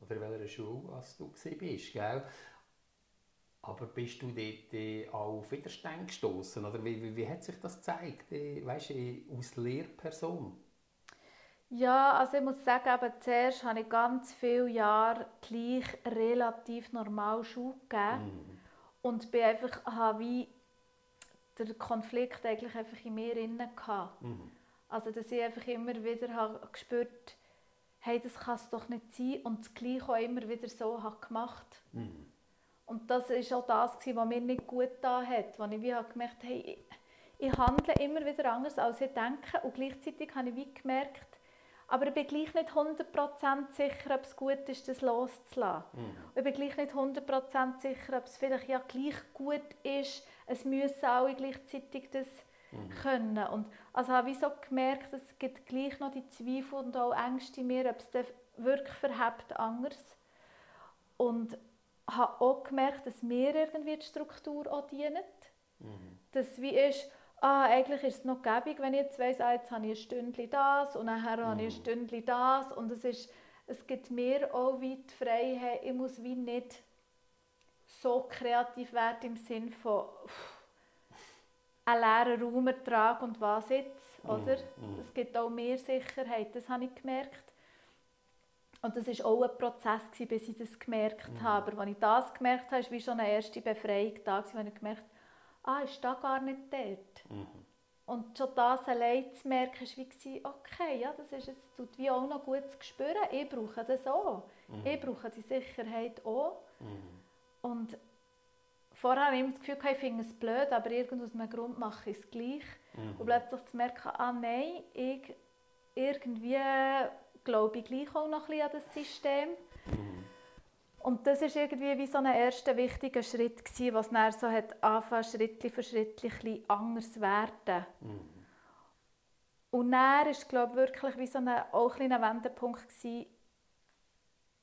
oder in welcher Schule als du bist, gell? Aber bist du dort äh, auch auf Widerstand gestoßen oder wie, wie, wie hat sich das gezeigt, äh, weißt, äh, als Lehrperson? Ja, also ich muss sagen, eben, zuerst habe ich ganz viele Jahre gleich relativ normal Schule gegeben. Mhm. Und bin einfach, habe wie den Konflikt eigentlich einfach in mir innen gehabt. Mhm. Also dass ich einfach immer wieder habe gespürt hey, das kann es doch nicht sein und das Gleiche auch immer wieder so habe gemacht. Mhm. Und das war auch das, was mir nicht gut da hat, wo ich wie habe gemerkt hey, ich, ich handle immer wieder anders, als ich denke und gleichzeitig habe ich wie gemerkt, aber ich bin gleich nicht 100% sicher, ob es gut ist, das loszulassen. Mhm. Ich bin gleich nicht 100% sicher, ob es vielleicht ja gleich gut ist. Es müssen alle gleichzeitig das können. Und also habe ich so gemerkt, es gibt gleich noch die Zweifel und auch Ängste in mir, ob es dann wirklich verhebt anders. Und habe auch gemerkt, dass mir irgendwie die Struktur auch dient. Mhm. Dass wie ist, ah, eigentlich ist es noch gäbig, wenn ich jetzt weiss, ah, jetzt habe ich ein Stündchen das und nachher habe ich ein Stündchen das. Und es, ist, es gibt mir auch wie die Freiheit, ich muss wie nicht so kreativ werden im Sinn von uff, einen leeren Raum ertragen und was jetzt, oder? mhm. Es gibt auch mehr Sicherheit, das habe ich gemerkt. Und das war auch ein Prozess, bis ich das gemerkt habe. Aber als ich das gemerkt habe, war wie schon eine erste Befreiung da, wo ich gemerkt habe, ah, ist da gar nicht dort. Mhm. Und schon das allein zu merken, war wie, okay, ja, das ist, es tut wie auch noch gut zu spüren, ich brauche das auch. Ich brauche die Sicherheit auch. Mhm. Und vorher hatte ich immer das Gefühl, ich finde es blöd, aber irgend aus einem Grund mache ich es gleich. Mhm. Und plötzlich zu merken, ah nein, ich irgendwie glaube ich gleich auch noch ein bisschen an das System. Und das war irgendwie wie so ein erster wichtiger Schritt, gewesen, was dann so hat angefangen, Schritt für Schritt ein anders werden. Mhm. Und dann war es glaube ich, wirklich wie so ein, auch ein kleiner Wendepunkt. Gewesen.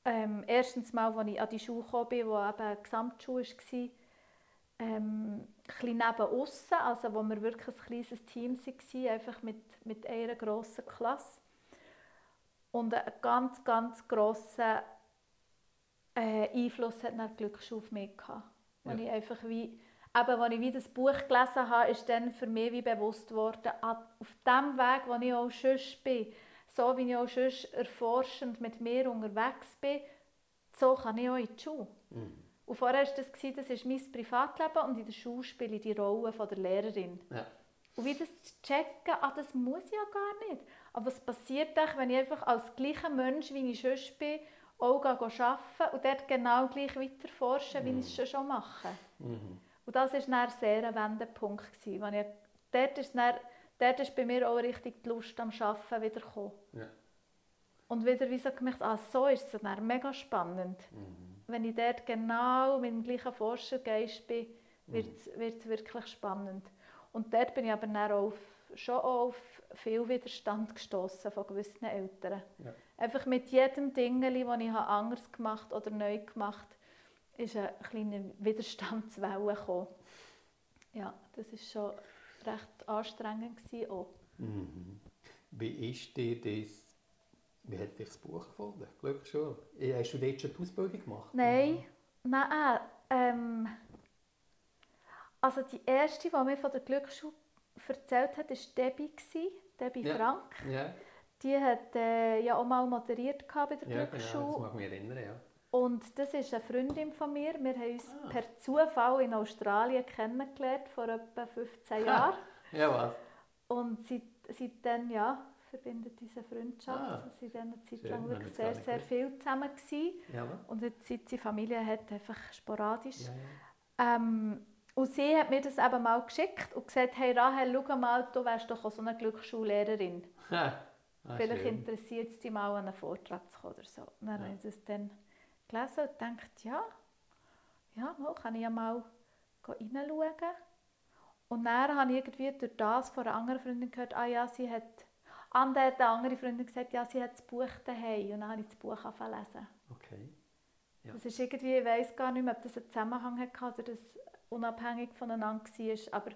Ähm, erstens mal, als ich an die Schule gekommen bin, wo eben Gesamtschule war, ähm, ein bisschen neben aussen, also wo wir wirklich ein kleines Team waren, einfach mit, mit einer grossen Klasse. Und einen ganz, ganz grossen äh, Einfluss hat dann die Glücksschule auf mich gehabt. Ja. ich einfach wie, eben, als ich wie das Buch gelesen habe, ist dann für mich wie bewusst worden, auf dem Weg, wo ich auch sonst bin, so wie ich auch sonst erforschend mit mir unterwegs bin, so kann ich auch in die Schule. Mhm. Und vorher war das, das ist mein Privatleben und in der Schule spiele ich die Rolle von der Lehrerin. Ja. Und wie das zu checken, ah, das muss ich ja gar nicht. Aber was passiert wenn ich einfach als gleicher Mensch, wie ich sonst bin, auch arbeiten und dort genau gleich weiter forschen, wie ich es schon, mache. Mhm. Und das war dann sehr ein Wendepunkt. Gewesen, ich, dort, ist dann, dort ist bei mir auch richtig die Lust am Arbeiten wieder gekommen. Ja. Und wieder wie so gemerkt, ah, so ist es dann mega spannend. Mhm. Wenn ich dort genau mit dem gleichen Forschergeist bin, wird es wirklich spannend. Und dort bin ich aber dann auch auf, schon auch auf viel Widerstand gestoßen von gewissen Eltern. Ja. Einfach mit jedem Ding, das ich habe anders gemacht oder neu gemacht ist eine kleine Widerstandswelle gekommen. Ja, das war schon recht anstrengend gewesen auch. Mhm. Wie ist dir das, wie hat dich das Buch gefunden? Glücksschule. Hast du dort schon die Ausbildung gemacht? Nein, nein, ähm, also die erste, die mir von der Glücksschule erzählt hat, war Debbie, Debbie Ja. Frank. Ja, Die hat äh, ja auch mal moderiert bei der ja genau, Glücksschule. das mag mich erinnern, ja. Und das ist eine Freundin von mir. Wir haben uns Ah. per Zufall in Australien kennengelernt, vor etwa 15 Jahren. Ja, was? Und seit, seitdem ja, verbindet diese Freundschaft. Ah. Wir waren eine Zeit Schön, lang wirklich sehr, sehr viel zusammen. Gewesen. Ja? Und jetzt, seit sie Familie hat, einfach sporadisch. Ja, ja. Ähm, und sie hat mir das eben mal geschickt und gesagt, hey Rahel, schau mal, du wärst doch auch so eine Glücksschullehrerin. Ah, Vielleicht schön. interessiert es dich mal, an einen Vortrag zu kommen oder so. Und dann Ja. habe ich das dann gelesen und gedacht, ja, ja, mal kann ich ja mal reinschauen. Und dann habe ich irgendwie durch das von einer anderen Freundin gehört, ah ja, sie hat, an der andere Freundin gesagt, ja, sie hat das Buch daheim. Und dann habe ich das Buch angefangen lesen. Okay. Ja. Das ist irgendwie, ich weiß gar nicht mehr, ob das einen Zusammenhang hatte oder das unabhängig voneinander war. Aber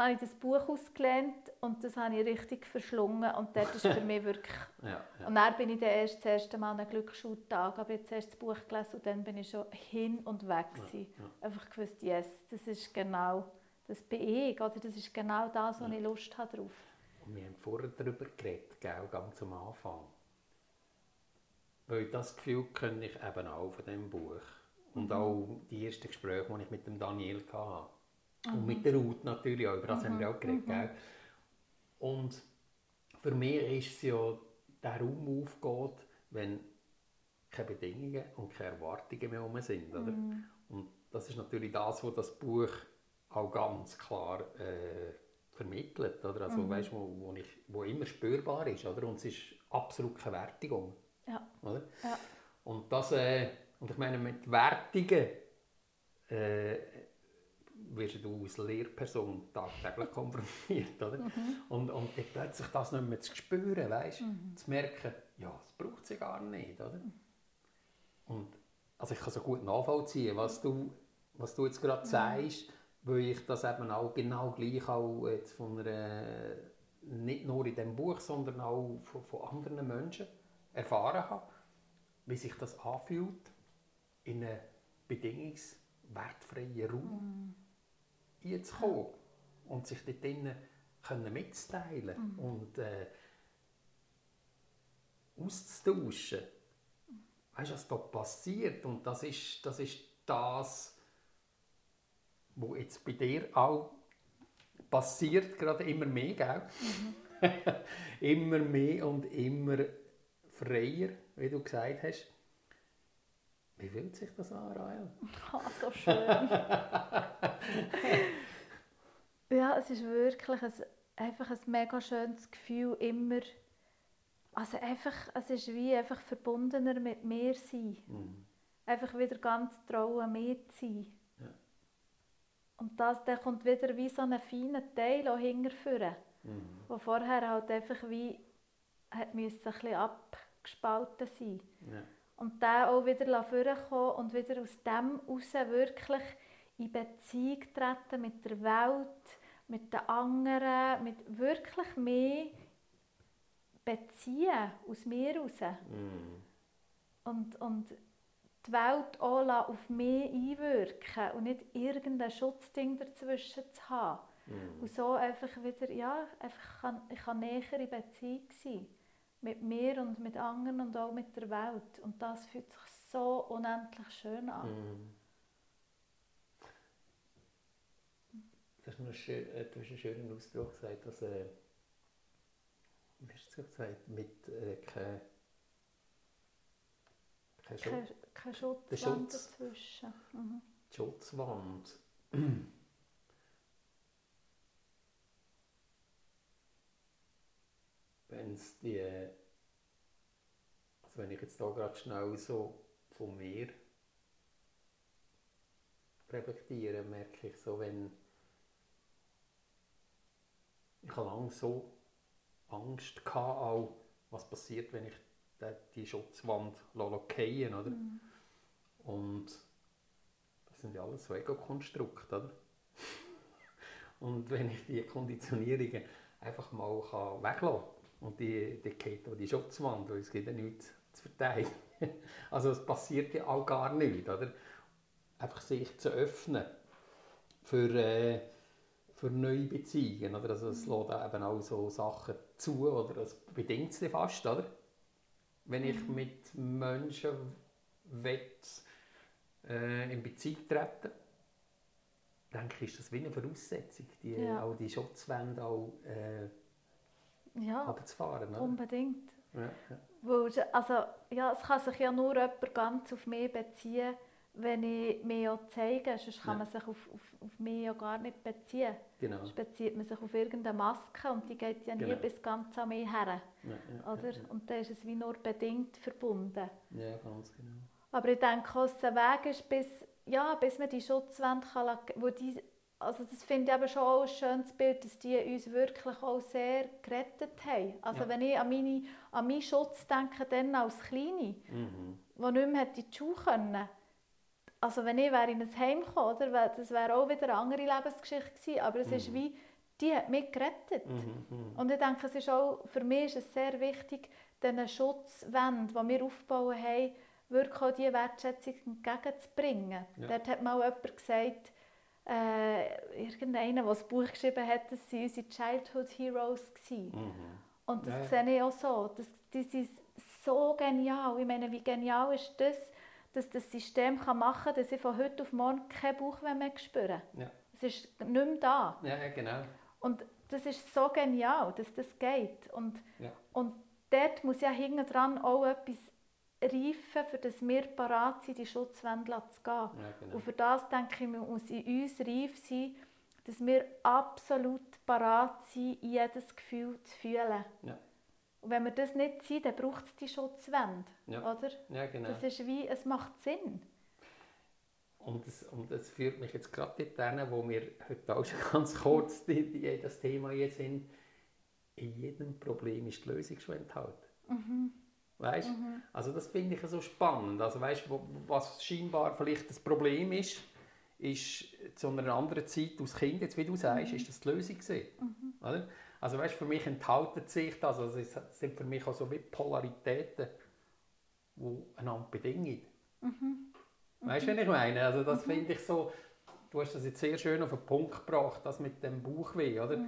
habe ich das Buch ausgelehnt und das habe ich richtig verschlungen. Und dort ist für mich wirklich... [LAUGHS] Ja, ja. Und dann bin ich dann erst das erste Mal an einem Glücksschultag, habe ich zuerst das Buch gelesen und dann bin ich schon hin und weg. gewesen. ja. Einfach gewusst, yes, das ist genau, das bin ich, oder das ist genau das, wo ich Lust habe drauf. Und wir haben vorher darüber geredet, gell, ganz am Anfang. Weil das Gefühl kenne ich eben auch von diesem Buch. Und auch die ersten Gespräche, die ich mit dem Daniel hatte. Und mit der Ruth natürlich auch, über das haben wir auch geredet. Gell? Und für mich ist es ja, der Raum aufgeht, wenn keine Bedingungen und keine Erwartungen mehr herum sind. Oder? Und das ist natürlich das, was das Buch auch ganz klar äh, vermittelt. Oder? Also, weißt, wo, wo, ich, wo immer spürbar ist. Oder? Und es ist absolut keine Wertigung. Ja, Oder? ja, Und, das, äh, und ich meine, mit Wertungen äh, wirst du als Lehrperson tagtäglich [LAUGHS] konfrontiert. Oder? Und, und dann plötzlich das nicht mehr zu spüren, weißt? zu merken, ja, das braucht sie gar nicht. Oder? Und also ich kann so gut nachvollziehen, was du, was du jetzt gerade sagst, weil ich das eben auch genau gleich auch jetzt von einer, nicht nur in diesem Buch, sondern auch von, von anderen Menschen erfahren habe, wie sich das anfühlt, in einen bedingungswertfreien Raum einzukommen und sich dort drinnen können mitzuteilen und äh, auszutauschen. Weißt du, was da passiert? Und das ist das, ist das was jetzt bei dir auch passiert, gerade immer mehr, gell? [LAUGHS] immer mehr und immer freier, wie du gesagt hast. Wie fühlt sich das an, Rael? [LAUGHS] Ah, so schön. [LAUGHS] [LAUGHS] ja, es ist wirklich ein, einfach ein mega schönes Gefühl, immer, also einfach, es ist wie einfach verbundener mit mir sein. Mhm. Einfach wieder ganz trauen, mir zu sein. Ja. Und das, der kommt wieder wie so ein feiner Teil auch hinterführen, Mhm. wo vorher halt einfach wie hat müssen ein bisschen abgespalten sein. Ja. Und der auch wieder vorkommen und wieder aus dem heraus wirklich in Beziehung treten mit der Welt, mit den anderen, mit wirklich mehr beziehen aus mir heraus. Mhm. Und, und die Welt auch auf mich einwirken und nicht irgendein Schutzding dazwischen zu haben. Mhm. Und so einfach wieder, ja, einfach kann, ich kann näher in Beziehung sein. Mit mir und mit anderen und auch mit der Welt. Und das fühlt sich so unendlich schön an. Mhm. Das ist noch schön, äh, du hast einen schönen Ausdruck gesagt, dass äh, wie hast du es gesagt, mit äh, kein, kein Schutz, Kein, kein Schutzwand Der Schutz. dazwischen. Mhm. Schutzwand. Wenn es die, also wenn ich jetzt da gerade schnell so von mir reflektiere, merke ich so, wenn ich habe lange so Angst gehabt, auch, was passiert, wenn ich die, Schutzwand fallen oder? Und das sind ja alles so Ego-Konstrukte, oder? [LAUGHS] Und wenn ich die Konditionierungen einfach mal kann weglassen kann und die, die geht die Schutzwand, weil es gibt ja nichts zu verteidigen. [LAUGHS] Also es passiert ja auch gar nichts, oder? Einfach sich zu öffnen für, äh, für neue Beziehungen. Oder? Also es lässt eben auch so Sachen zu, oder es bedingt es fast, oder? Wenn ich Mhm. mit Menschen will, äh, in Beziehung treten denke ich, ist das wie eine Voraussetzung, die, Ja. auch die Schutzwände auch äh, Ja. Oder? unbedingt. Ja, ja. Weil, es- also, ja, es kann sich ja nur jemand ganz auf mich beziehen, wenn ich auch zeige. Sonst kann Ja. man sich auf, auf, auf mich ja gar nicht beziehen. Genau. Sonst bezieht man sich auf irgendeine Maske und die geht ja nie Genau. bis ganz an mich her. Ja, Oder? Und dann ist es wie nur bedingt verbunden. ja. ganz genau. Aber ich denke dass der Weg ist, bis, ja, bis man die Schutzwände kann, wo die, also das finde ich eben schon auch ein schönes Bild, dass die uns wirklich auch sehr gerettet haben. Also Ja. wenn ich an, meine, an meinen Schutz denke, dann als Kleine, Mhm. die nicht mehr die Schule können, also wenn ich wäre in ein Heim gekommen, oder, das wäre auch wieder eine andere Lebensgeschichte gewesen, aber es ist Mhm. wie, die hat mich gerettet. Mhm. Mhm. Und ich denke, es ist auch, für mich ist es sehr wichtig, diesen Schutzwänden, die wir aufgebaut haben, wirklich auch diese Wertschätzung entgegenzubringen. Ja. Dort hat mal jemand gesagt, äh, irgendeiner, der das Buch geschrieben hat, das waren unsere Childhood Heroes. Gewesen. Mhm. Und das ja. sehe ich auch so. Das, die sind so genial. Ich meine, wie genial ist das, dass das System kann machen kann, dass ich von heute auf morgen keinen Bauchweh mehr spüre. Ja. Es ist nicht mehr da. Ja, ja, genau. Und das ist so genial, dass das geht. Und, Ja. und dort muss ja hinten dran auch etwas reifen, für das wir parat sind, die Schutzwände zu gehen. Ja, genau. Und für das, denke ich, muss in uns reif sein, dass wir absolut parat sind, jedes Gefühl zu fühlen. Ja. Und wenn wir das nicht sind, dann braucht es die Schutzwände. Ja. Oder? Ja, genau. Das ist wie, es macht Sinn. Und das, und das führt mich jetzt gerade dorthin, wo wir heute auch schon [LAUGHS] ganz kurz die, die, das Thema hier sind. In jedem Problem ist die Lösung schon enthalten. Weißt? Also das finde ich so spannend. Also weißt, was scheinbar vielleicht das Problem ist, ist zu einer anderen Zeit als Kind, jetzt wie du sagst, ist das die Lösung gewesen. Oder? Also weißt, für mich enthalten sich das, also es sind für mich auch so wie Polaritäten, die einander bedingen. Weißt du, was ich meine? Also das finde ich so, du hast das jetzt sehr schön auf den Punkt gebracht, das mit dem Bauchweh, oder?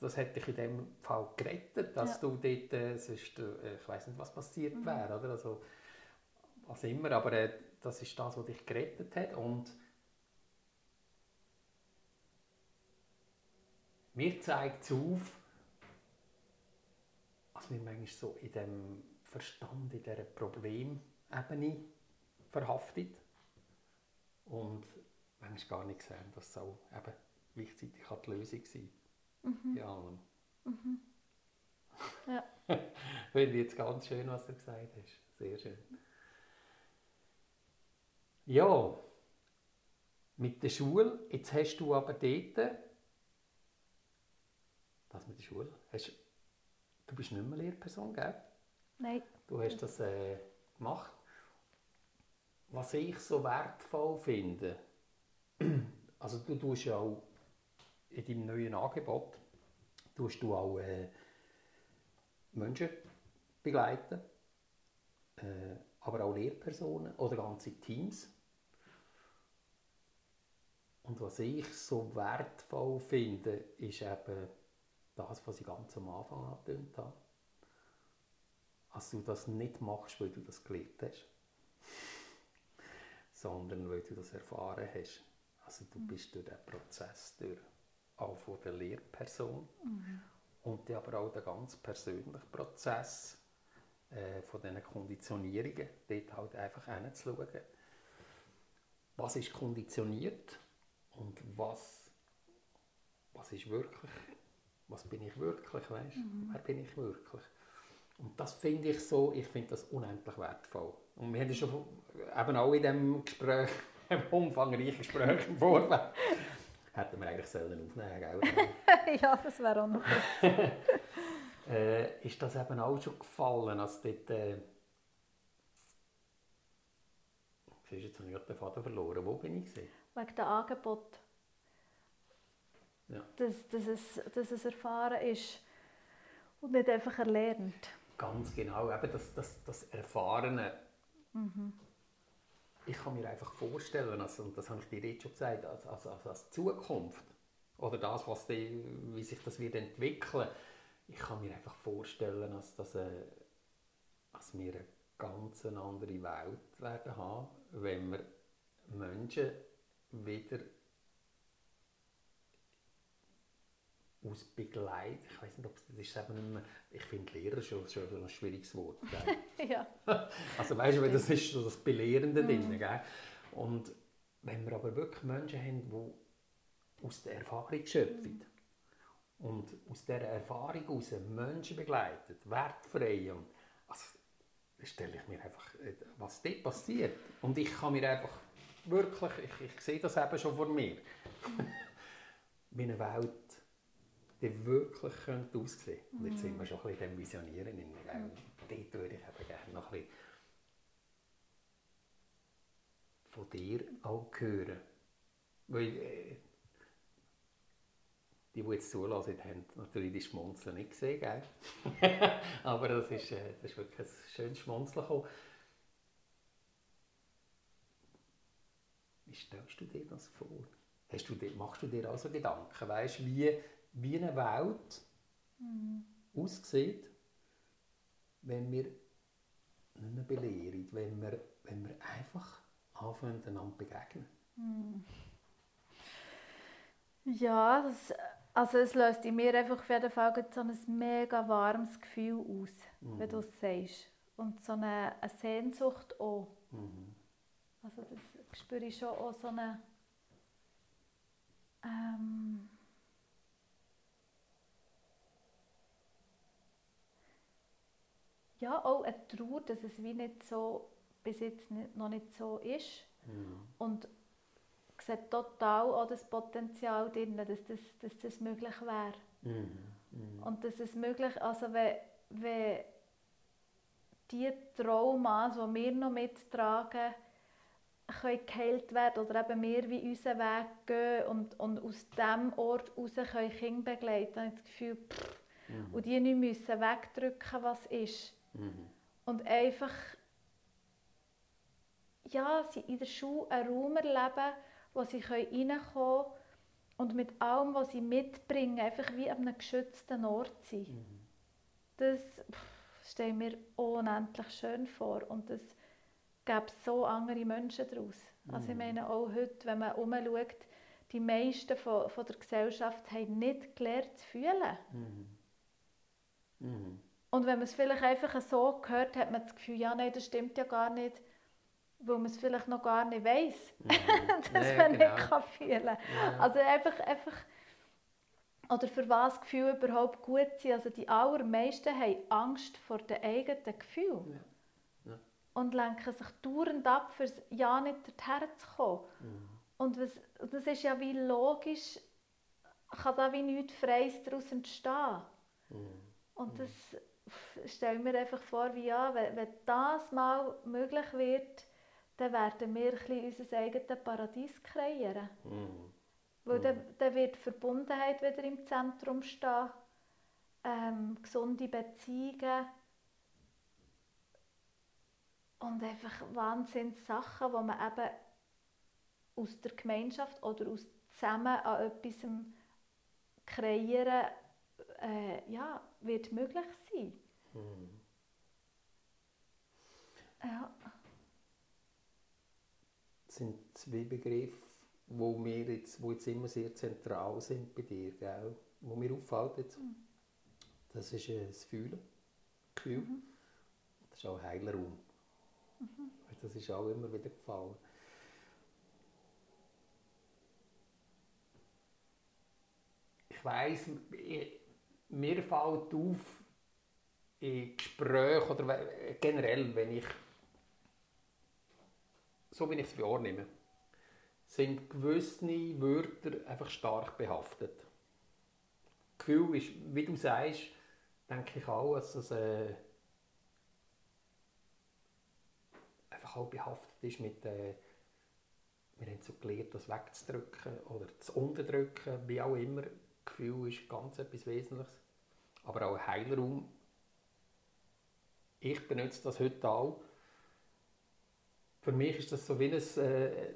Das hätte dich in dem Fall gerettet, dass Ja. du dort, äh, sonst, äh, ich weiß nicht, was passiert wäre, oder? Also, was immer, aber äh, das ist das, was dich gerettet hat und mir zeigt es auf, dass wir manchmal so in dem Verstand, in dieser Problemebene verhaftet und manchmal gar nicht sehen, dass es auch eben gleichzeitig kann die Lösung sein bei allem. Ja. [LAUGHS] Finde ich jetzt ganz schön, was du gesagt hast. Sehr schön. Ja, mit der Schule, jetzt hast du aber dort, das mit der Schule, hast, du bist nicht mehr Lehrperson, gell? Nein. Du hast das äh, gemacht. Was ich so wertvoll finde, [CLEARS THROAT] also du tust ja auch in deinem neuen Angebot, tust du auch äh, Menschen begleiten, äh, aber auch Lehrpersonen oder ganze Teams. Und was ich so wertvoll finde, ist eben das, was ich ganz am Anfang angetönt habe. Dass du das nicht machst, weil du das gelernt hast, [LAUGHS] sondern weil du das erfahren hast. Also du bist durch den Prozess durch, auch von der Lehrperson. Und dann aber auch der ganz persönliche Prozess äh, von diesen Konditionierungen, dort halt einfach hinzuschauen, was ist konditioniert und was, was ist wirklich, was bin ich wirklich, weißt? wer bin ich wirklich? Und das finde ich so, ich finde das unendlich wertvoll. Und wir haben schon eben auch in diesem Gespräch, [LAUGHS] im umfangreichen Gespräch im Vorfeld, hätten wir eigentlich sollen aufnehmen gell? [LAUGHS] ja, das wäre auch noch [LAUGHS] äh, ist das eben auch schon gefallen, als dort, äh, siehst du, jetzt habe ich den Faden verloren, wo bin ich gewesen? wegen dem Angebot. Ja. Dass, dass, es, dass es erfahren ist und nicht einfach erlernt. Ganz genau, eben das, das, das Erfahrene. Ich kann mir einfach vorstellen, also, und das habe ich dir jetzt schon gesagt, als, als, als, als Zukunft, oder das, was die, wie sich das wird entwickeln. Ich kann mir einfach vorstellen, dass, dass, äh, dass wir eine ganz andere Welt werden haben, wenn wir Menschen wieder aus Begleit, ich weiß nicht, ob das ist eben nicht mehr, ich finde Lehrer schon, schon ein schwieriges Wort. [LAUGHS] Ja. Also weißt du, das ist so das Belehrende mhm. drin. Gell? Und wenn wir aber wirklich Menschen haben, die aus der Erfahrung schöpfen mhm. und aus dieser Erfahrung heraus Menschen begleiten, wertfrei, und, also, stelle ich mir einfach, äh, was dort passiert. Und ich kann mir einfach wirklich, ich, ich sehe das eben schon vor mir, [LAUGHS] wie eine Welt die wirklich könnte aussehen könnte. Und jetzt sind wir schon ein bisschen Visionieren. In, mhm. Dort würde ich eben gerne noch ein bisschen von dir auch hören. Weil äh, die, die jetzt zulassen, haben natürlich die Schmunzeln nicht gesehen, gell? [LAUGHS] aber das ist, äh, das ist wirklich ein schönes Schmunzeln gekommen. Wie stellst du dir das vor? Hast du, machst du dir also Gedanken, weißt, wie, wie eine Welt mhm. aussieht, wenn wir nicht mehr belehren, wenn wir, wenn wir einfach anfangen, einander begegnen. Mhm. Ja, das, also es löst in mir einfach auf jeden Fall so ein mega warmes Gefühl aus, mhm. wenn du es sagst. Und so eine, eine Sehnsucht auch. Mhm. Also das spüre ich schon auch so eine... Ähm, ja, auch eine Trauer, dass es wie nicht so, bis jetzt nicht, noch nicht so ist. Mhm. Und ich sehe total auch das Potenzial drin, dass das, dass das möglich wäre. Mhm. Mhm. Und dass es möglich, also wenn, wenn die Traumas, die wir noch mittragen, können geheilt werden oder eben wir wie unseren Weg gehen und, und aus diesem Ort heraus können Kinder begleiten, dann habe ich das Gefühl, pff, mhm. und die nicht müssen wegdrücken, was ist. Mhm. Und einfach ja, sie in der Schule einen Raum erleben, wo sie reinkommen können und mit allem, was sie mitbringen, einfach wie an einem geschützten Ort sein. Mhm. Das stelle ich mir unendlich schön vor und es gibt so andere Menschen daraus. Mhm. Also ich mhm. meine auch heute, wenn man umschaut, die meisten von, von der Gesellschaft haben nicht gelernt zu fühlen. Mhm. Mhm. Und wenn man es vielleicht einfach so hört, hat man das Gefühl, ja, nein, das stimmt ja gar nicht, weil man es vielleicht noch gar nicht weiß, mhm. [LAUGHS] dass nee, man genau. nicht kann fühlen kann. Ja. Also einfach, einfach, oder für was Gefühle überhaupt gut sind. Also die allermeisten haben Angst vor den eigenen Gefühlen. Ja. Und lenken sich dauernd ab, für Ja nicht dorthin zu kommen. Mhm. Und was, das ist ja wie logisch, kann da wie nichts Freies daraus entstehen. Mhm. Und das, stelle mir einfach vor, wie ja, wenn, wenn das mal möglich wird, dann werden wir ein unser eigenes Paradies kreieren. Mhm. Weil dann, mhm. dann wird Verbundenheit wieder im Zentrum stehen, ähm, gesunde Beziehungen und einfach Wahnsinns Sachen, die man eben aus der Gemeinschaft oder aus zusammen an etwas kreieren äh, ja, wird möglich sein. Hm. Ja. Das sind zwei Begriffe, wo, wir jetzt, wo jetzt immer sehr zentral sind bei dir, gell? wo mir auffällt jetzt. Mhm. Das ist äh, das Fühlen, Gefühl. Mhm. Das ist auch ein heiler Raum. Mhm. Das ist auch immer wieder gefallen. Ich weiss, mir fällt auf, in Gesprächen oder generell, wenn ich, so wie ich es wahrnehme, sind gewisse Wörter einfach stark behaftet. Das Gefühl ist, wie du sagst, denke ich auch, dass es äh, einfach auch behaftet ist mit äh, wir haben so gelernt, das wegzudrücken oder zu unterdrücken, wie auch immer. Gefühl ist ganz etwas Wesentliches. Aber auch ein Heilraum ich benutze das heute auch. Für mich ist das so wie ein, äh,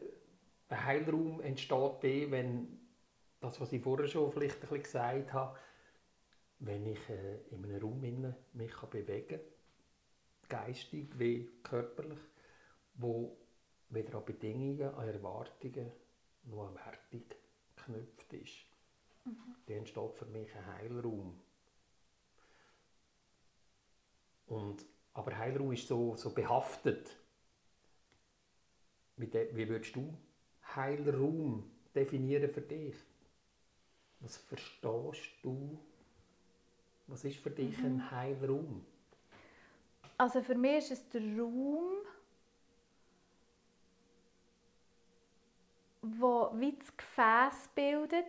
ein Heilraum entsteht, wenn, das, was ich vorher schon vielleicht ein bisschen gesagt habe, wenn ich äh, in einem Raum innen mich kann bewegen kann, geistig wie körperlich, wo weder an Bedingungen, an Erwartungen noch an Wertung geknüpft ist, mhm. dann entsteht für mich ein Heilraum. Und, aber Heilraum ist so, so behaftet. Wie würdest du Heilraum definieren für dich? Was verstehst du? Was ist für dich mhm. ein Heilraum? Also für mich ist es der Raum, wo wie das Gefäß bildet,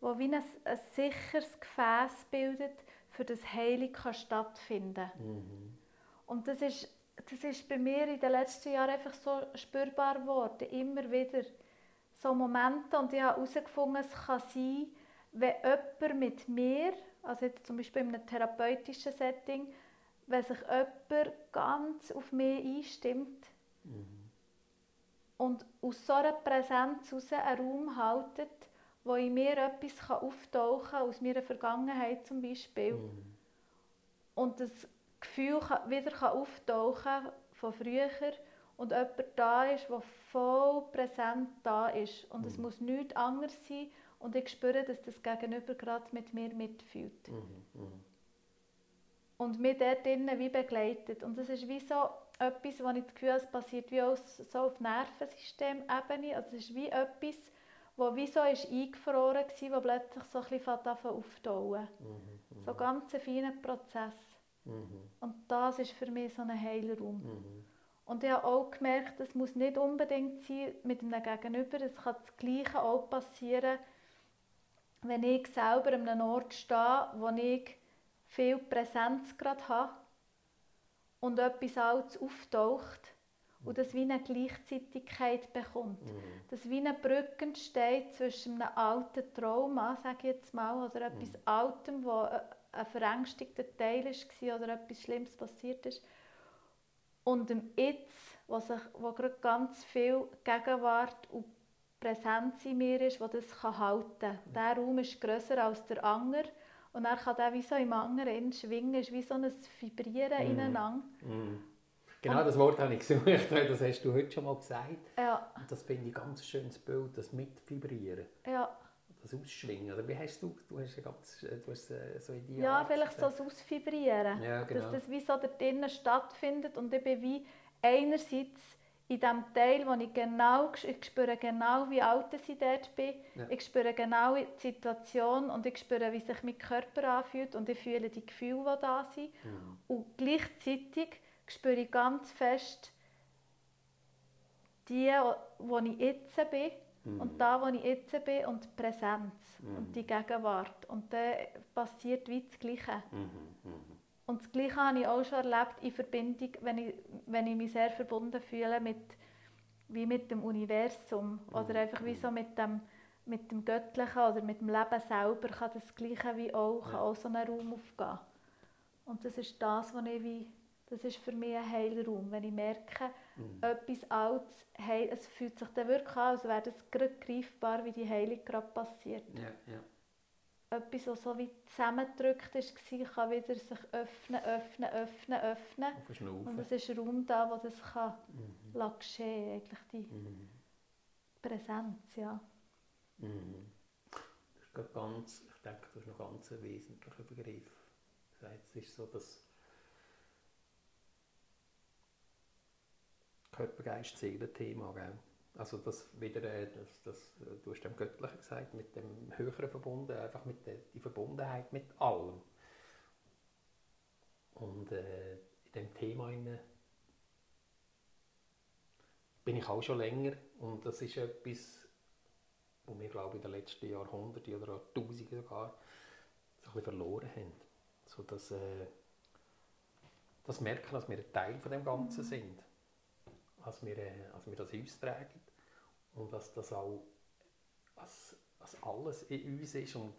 wo wie ein, ein sicheres Gefäß bildet, für das Heilung kann stattfinden mhm. Und das ist, das ist bei mir in den letzten Jahren einfach so spürbar geworden, immer wieder so Momente und ich habe herausgefunden, es kann sein, wenn jemand mit mir, also jetzt zum Beispiel in einem therapeutischen Setting, wenn sich jemand ganz auf mich einstimmt mhm. und aus so einer Präsenz heraus einen Raum haltet, wo in mir etwas auftauchen kann, aus meiner Vergangenheit zum Beispiel, mhm. und das Gefühl wieder auftauchen kann von früher und jemand da ist, der voll präsent da ist. Und mhm. es muss nichts anderes sein. Und ich spüre, dass das Gegenüber gerade mit mir mitfühlt. Mhm. Mhm. Und mich dort drinnen wie begleitet. Und das ist wie so etwas, wo ich das Gefühl habe, es passiert wie auch so auf Nervensystemebene. Also es ist wie etwas, wo wie so ist eingefroren war, wo plötzlich so ein bisschen auftauen mhm. mhm. So ganz ein feiner Prozess. Mhm. Und das ist für mich so ein Heilraum. Mhm. Und ich habe auch gemerkt, es muss nicht unbedingt sein mit einem Gegenüber. Es kann das Gleiche auch passieren, wenn ich selber an einem Ort stehe, wo ich viel Präsenz gerade habe und etwas Altes auftaucht und das wie eine Gleichzeitigkeit bekommt. Mhm. Dass wie eine Brücke entsteht zwischen einem alten Trauma, sage ich jetzt mal, oder etwas mhm. Altem, wo ein verängstigter Teil war oder etwas Schlimmes passiert ist und dem Jetzt, wo, sich, wo gerade ganz viel Gegenwart und Präsenz in mir ist, wo das kann halten kann. Der Raum ist grösser als der andere und er kann der wie so im anderen schwingen, ist wie so ein Vibrieren mm. ineinander. Mm. Genau, das Wort habe ich gesucht, [LAUGHS] das hast du heute schon mal gesagt. Ja. Und das finde ich ein ganz schönes Bild, das Mitvibrieren. Ja das Ausschwingen? Oder wie hast du, du hast ja ganz, äh, du hast äh, so in die Ja, Art vielleicht so das Ausfibrieren. Ja, genau. Dass das wie so da drinnen stattfindet und ich bin wie einerseits in dem Teil, wo ich genau, ich spüre genau, wie alt ich dort bin. Ja. Ich spüre genau die Situation und ich spüre, wie sich mein Körper anfühlt und ich fühle die Gefühle, die da sind. Mhm. Und gleichzeitig spüre ich ganz fest die, wo ich jetzt bin Mhm. Und da, wo ich jetzt bin, und die Präsenz mhm. und die Gegenwart. Und dann passiert wie das Gleiche. Mhm. Und das Gleiche habe ich auch schon erlebt in Verbindung, wenn ich, wenn ich mich sehr verbunden fühle mit, wie mit dem Universum. Oder einfach wie so mit dem, mit dem Göttlichen oder mit dem Leben selber kann das Gleiche wie auch, kann auch so einen Raum aufgehen. Und das ist das, was ich wie das ist für mich ein Heilraum. Wenn ich merke, mhm. etwas Altes, heil, es fühlt sich dann wirklich an, als wäre es gerade greifbar, wie die Heilung gerade passiert. Ja, ja. Etwas, was so wie zusammengedrückt war, kann wieder sich öffnen, öffnen, öffnen, öffnen. Und es ist ein Raum da, wo das kann mhm. geschehen eigentlich die mhm. Präsenz, ja. Mhm. Das ist ganz, ich denke, das ist noch ganz ein wesentlicher Begriff. Das heißt, es ist so, dass Körper, Geist, Seele Thema. Gell? Also das wieder, äh, das, das, äh, du hast dem Göttlichen gesagt, mit dem Höheren verbunden, einfach mit der die Verbundenheit mit allem. Und äh, in dem Thema bin ich auch schon länger und das ist etwas, wo wir glaube ich in den letzten Jahrhunderten oder auch Tausenden sogar so ein bisschen verloren haben. So dass, äh, das merken, dass wir ein Teil von dem Ganzen sind als wir, äh, als wir das uns tragen und dass das auch als, als alles in uns ist und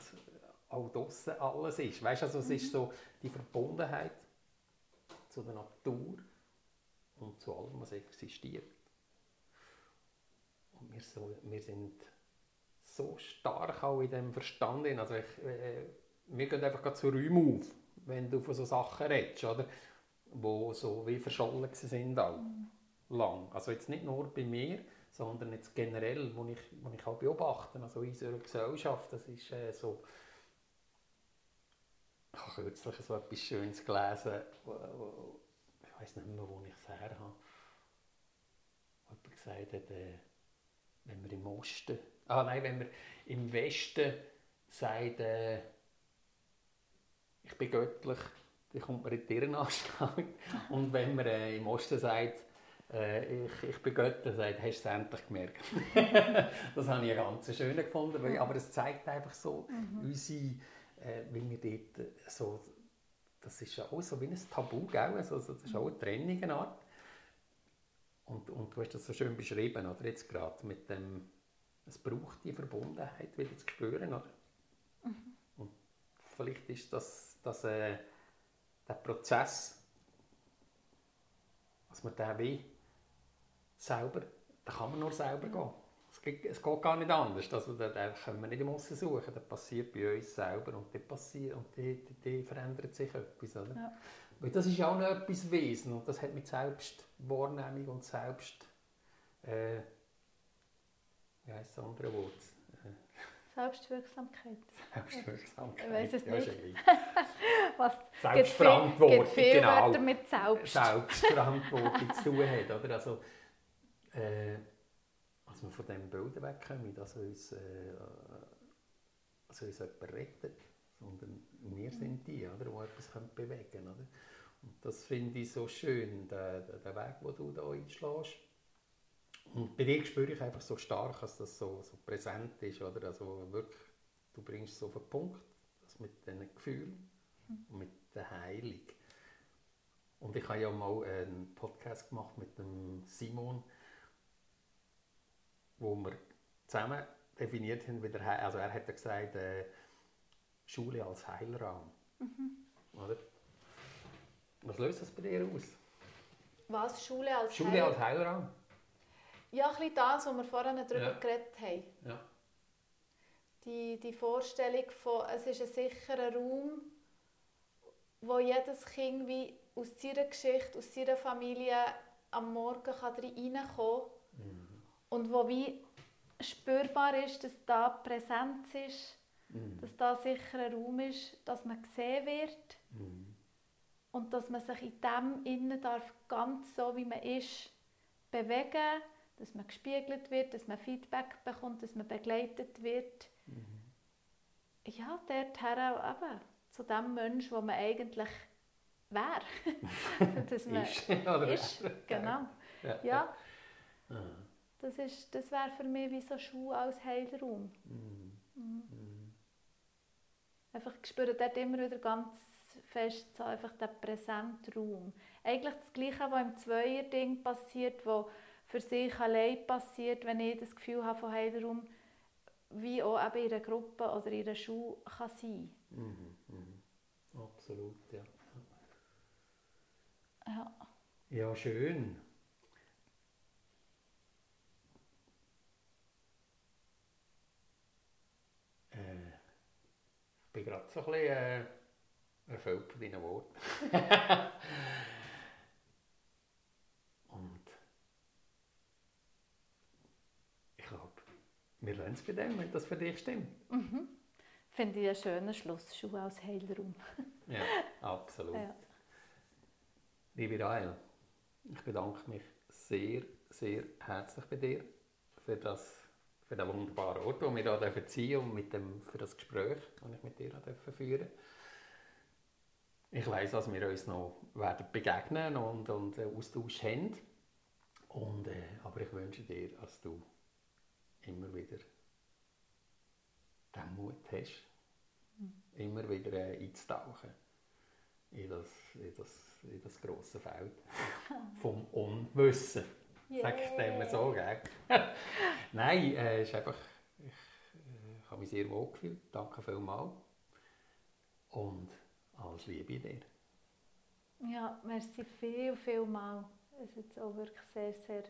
auch draussen alles ist. Weißt, also es mhm. ist so die Verbundenheit zu der Natur und zu allem, was existiert. Und wir, so, wir sind so stark auch in dem Verstand. Also ich, äh, mir geht einfach gerade so Räume auf, wenn du von so Sachen redest, oder? Wo so wie verschollen sind auch. Lang. Also jetzt nicht nur bei mir, sondern jetzt generell, wo ich, wo ich auch beobachte, also in unserer Gesellschaft, das ist äh, so... Ich habe kürzlich so etwas Schönes gelesen, wo, ich weiß nicht mehr, wo ich es her habe. Jemand gesagt hat, äh, wenn wir im Osten, ah nein, wenn wir im Westen sagt, äh, ich bin göttlich, dann kommt man in die Irrenanstalt. [LAUGHS] Und wenn man äh, im Osten sagt, äh, ich, ich bin göttlich, sagt, hast du es endlich gemerkt. [LAUGHS] das habe ich ganz schön gefunden, weil, aber es zeigt einfach so unsere, äh, wie wir dort so, das ist ja auch so wie ein Tabu, gell? Also, das ist auch eine Trennung, eine Art. Und, und du hast das so schön beschrieben, oder jetzt gerade, mit dem, es braucht die Verbundenheit wieder zu spüren, oder? Und vielleicht ist das, das äh, der Prozess, dass man den wie selber, da kann man nur selber gehen. Es geht, es geht gar nicht anders. Also, da, da können wir nicht im Aussen suchen. Das passiert bei uns selber und dann passiert und die, die, die verändert sich etwas. Oder? Ja. Weil das ist ja auch noch etwas Wesen und das hat mit Selbstwahrnehmung und Selbst... Äh, wie heisst das andere Wort? Äh, Selbstwirksamkeit. Selbstwirksamkeit. Ich weiss es Ja, nicht. [LAUGHS] Was Selbstverantwortung, gibt viel genau. Wörter mit Selbst. Selbstverantwortung zu tun hat. Oder? Also, äh, als wir von diesem Bild wegkommen, dass uns, äh, dass uns jemand rettet, sondern wir sind die, oder, die etwas bewegen können. Oder? Und das finde ich so schön, der, der, der Weg, den du da einschlägst. Und bei dir spüre ich einfach so stark, dass das so, so präsent ist. Oder? Also wirklich, du bringst es auf den Punkt, das mit diesen Gefühlen und mit der Heilung. Und ich habe ja mal einen Podcast gemacht mit dem Simon, wo wir zusammen definiert haben, wie der Heil, also er hat ja gesagt, äh, Schule als Heilraum. Oder? Was löst das bei dir aus? Was? Schule als Schule Heil- als Heilraum? Ja, ein bisschen das, was wir vorhin darüber Ja. geredet haben. Ja. Die, die Vorstellung von, es ist ein sicherer Raum, wo jedes Kind wie aus seiner Geschichte, aus seiner Familie am Morgen kann reinkommen kann. Und wo wie spürbar ist, dass da Präsenz ist, dass da sicher ein Raum ist, dass man gesehen wird und dass man sich in dem innen darf ganz so wie man ist bewegen, dass man gespiegelt wird, dass man Feedback bekommt, dass man begleitet wird. Ja, dorthin eben, zu dem Mensch, wo man eigentlich wäre. [LAUGHS] [LAUGHS] dass man Ist, ist, genau. Ja. Ja, Ah. Das, ist, das wäre für mich wie so Schule als Heilraum. Mhm. Einfach, ich spüre dort immer wieder ganz fest so einfach den präsenten Raum. Eigentlich das Gleiche, was im Zweier-Ding passiert, was für sich allein passiert, wenn ich das Gefühl habe von Heilraum, wie auch eben in einer Gruppe oder in einer Schule kann sein Mhm, mhm. Absolut, ja. ja. Ja, schön. Bin gerade so ein bisschen äh, erfüllt von deinen Worten. [LAUGHS] Und ich glaube, wir lernen es bei dem, wenn das für dich stimmt. Finde ich einen schönen Schluss, Schule als Heilraum. Ja, absolut. Ja. Liebe Rael, ich bedanke mich sehr, sehr herzlich bei dir für, das, für den wunderbaren Ort, den wir hier dürfen ziehen und mit dem, für das Gespräch, das ich mit dir dürfen führen Ich weiss, dass wir uns noch werden begegnen und, und einen Austausch haben. Und, äh, aber ich wünsche dir, dass du immer wieder den Mut hast, immer wieder äh, einzutauchen in das, in das, in das grosse Feld [LAUGHS] vom Unwissen. Sag ich dem mal so, gell? [LAUGHS] Nein, äh, es ist einfach, ich, äh, habe mich sehr wohl gefühlt. Danke vielmals. Und alles Liebe dir. Ja, merci viel, viel mal. Es jetzt auch wirklich sehr, sehr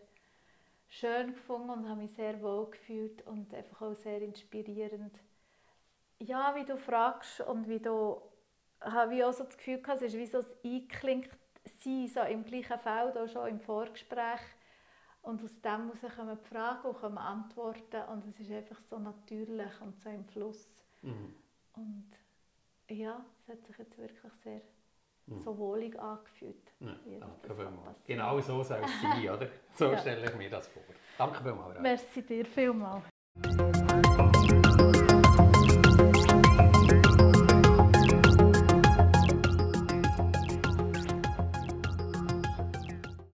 schön gefunden und habe mich sehr wohl gefühlt und einfach auch sehr inspirierend. Ja, wie du fragst und wie du, habe ich auch so das Gefühl gehabt, es ist wie so ein Einklinkt sein, so im gleichen Feld, auch schon im Vorgespräch. Und aus dem heraus kommen die Fragen und kommen Antworten und es ist einfach so natürlich und so im Fluss. Mhm. Und ja, es hat sich jetzt wirklich sehr Mhm. so wohlig angefühlt. Ja, danke vielmals. Genau so soll es sein, [LAUGHS] oder? So Ja. stelle ich mir das vor. Danke vielmals. Merci dir vielmals.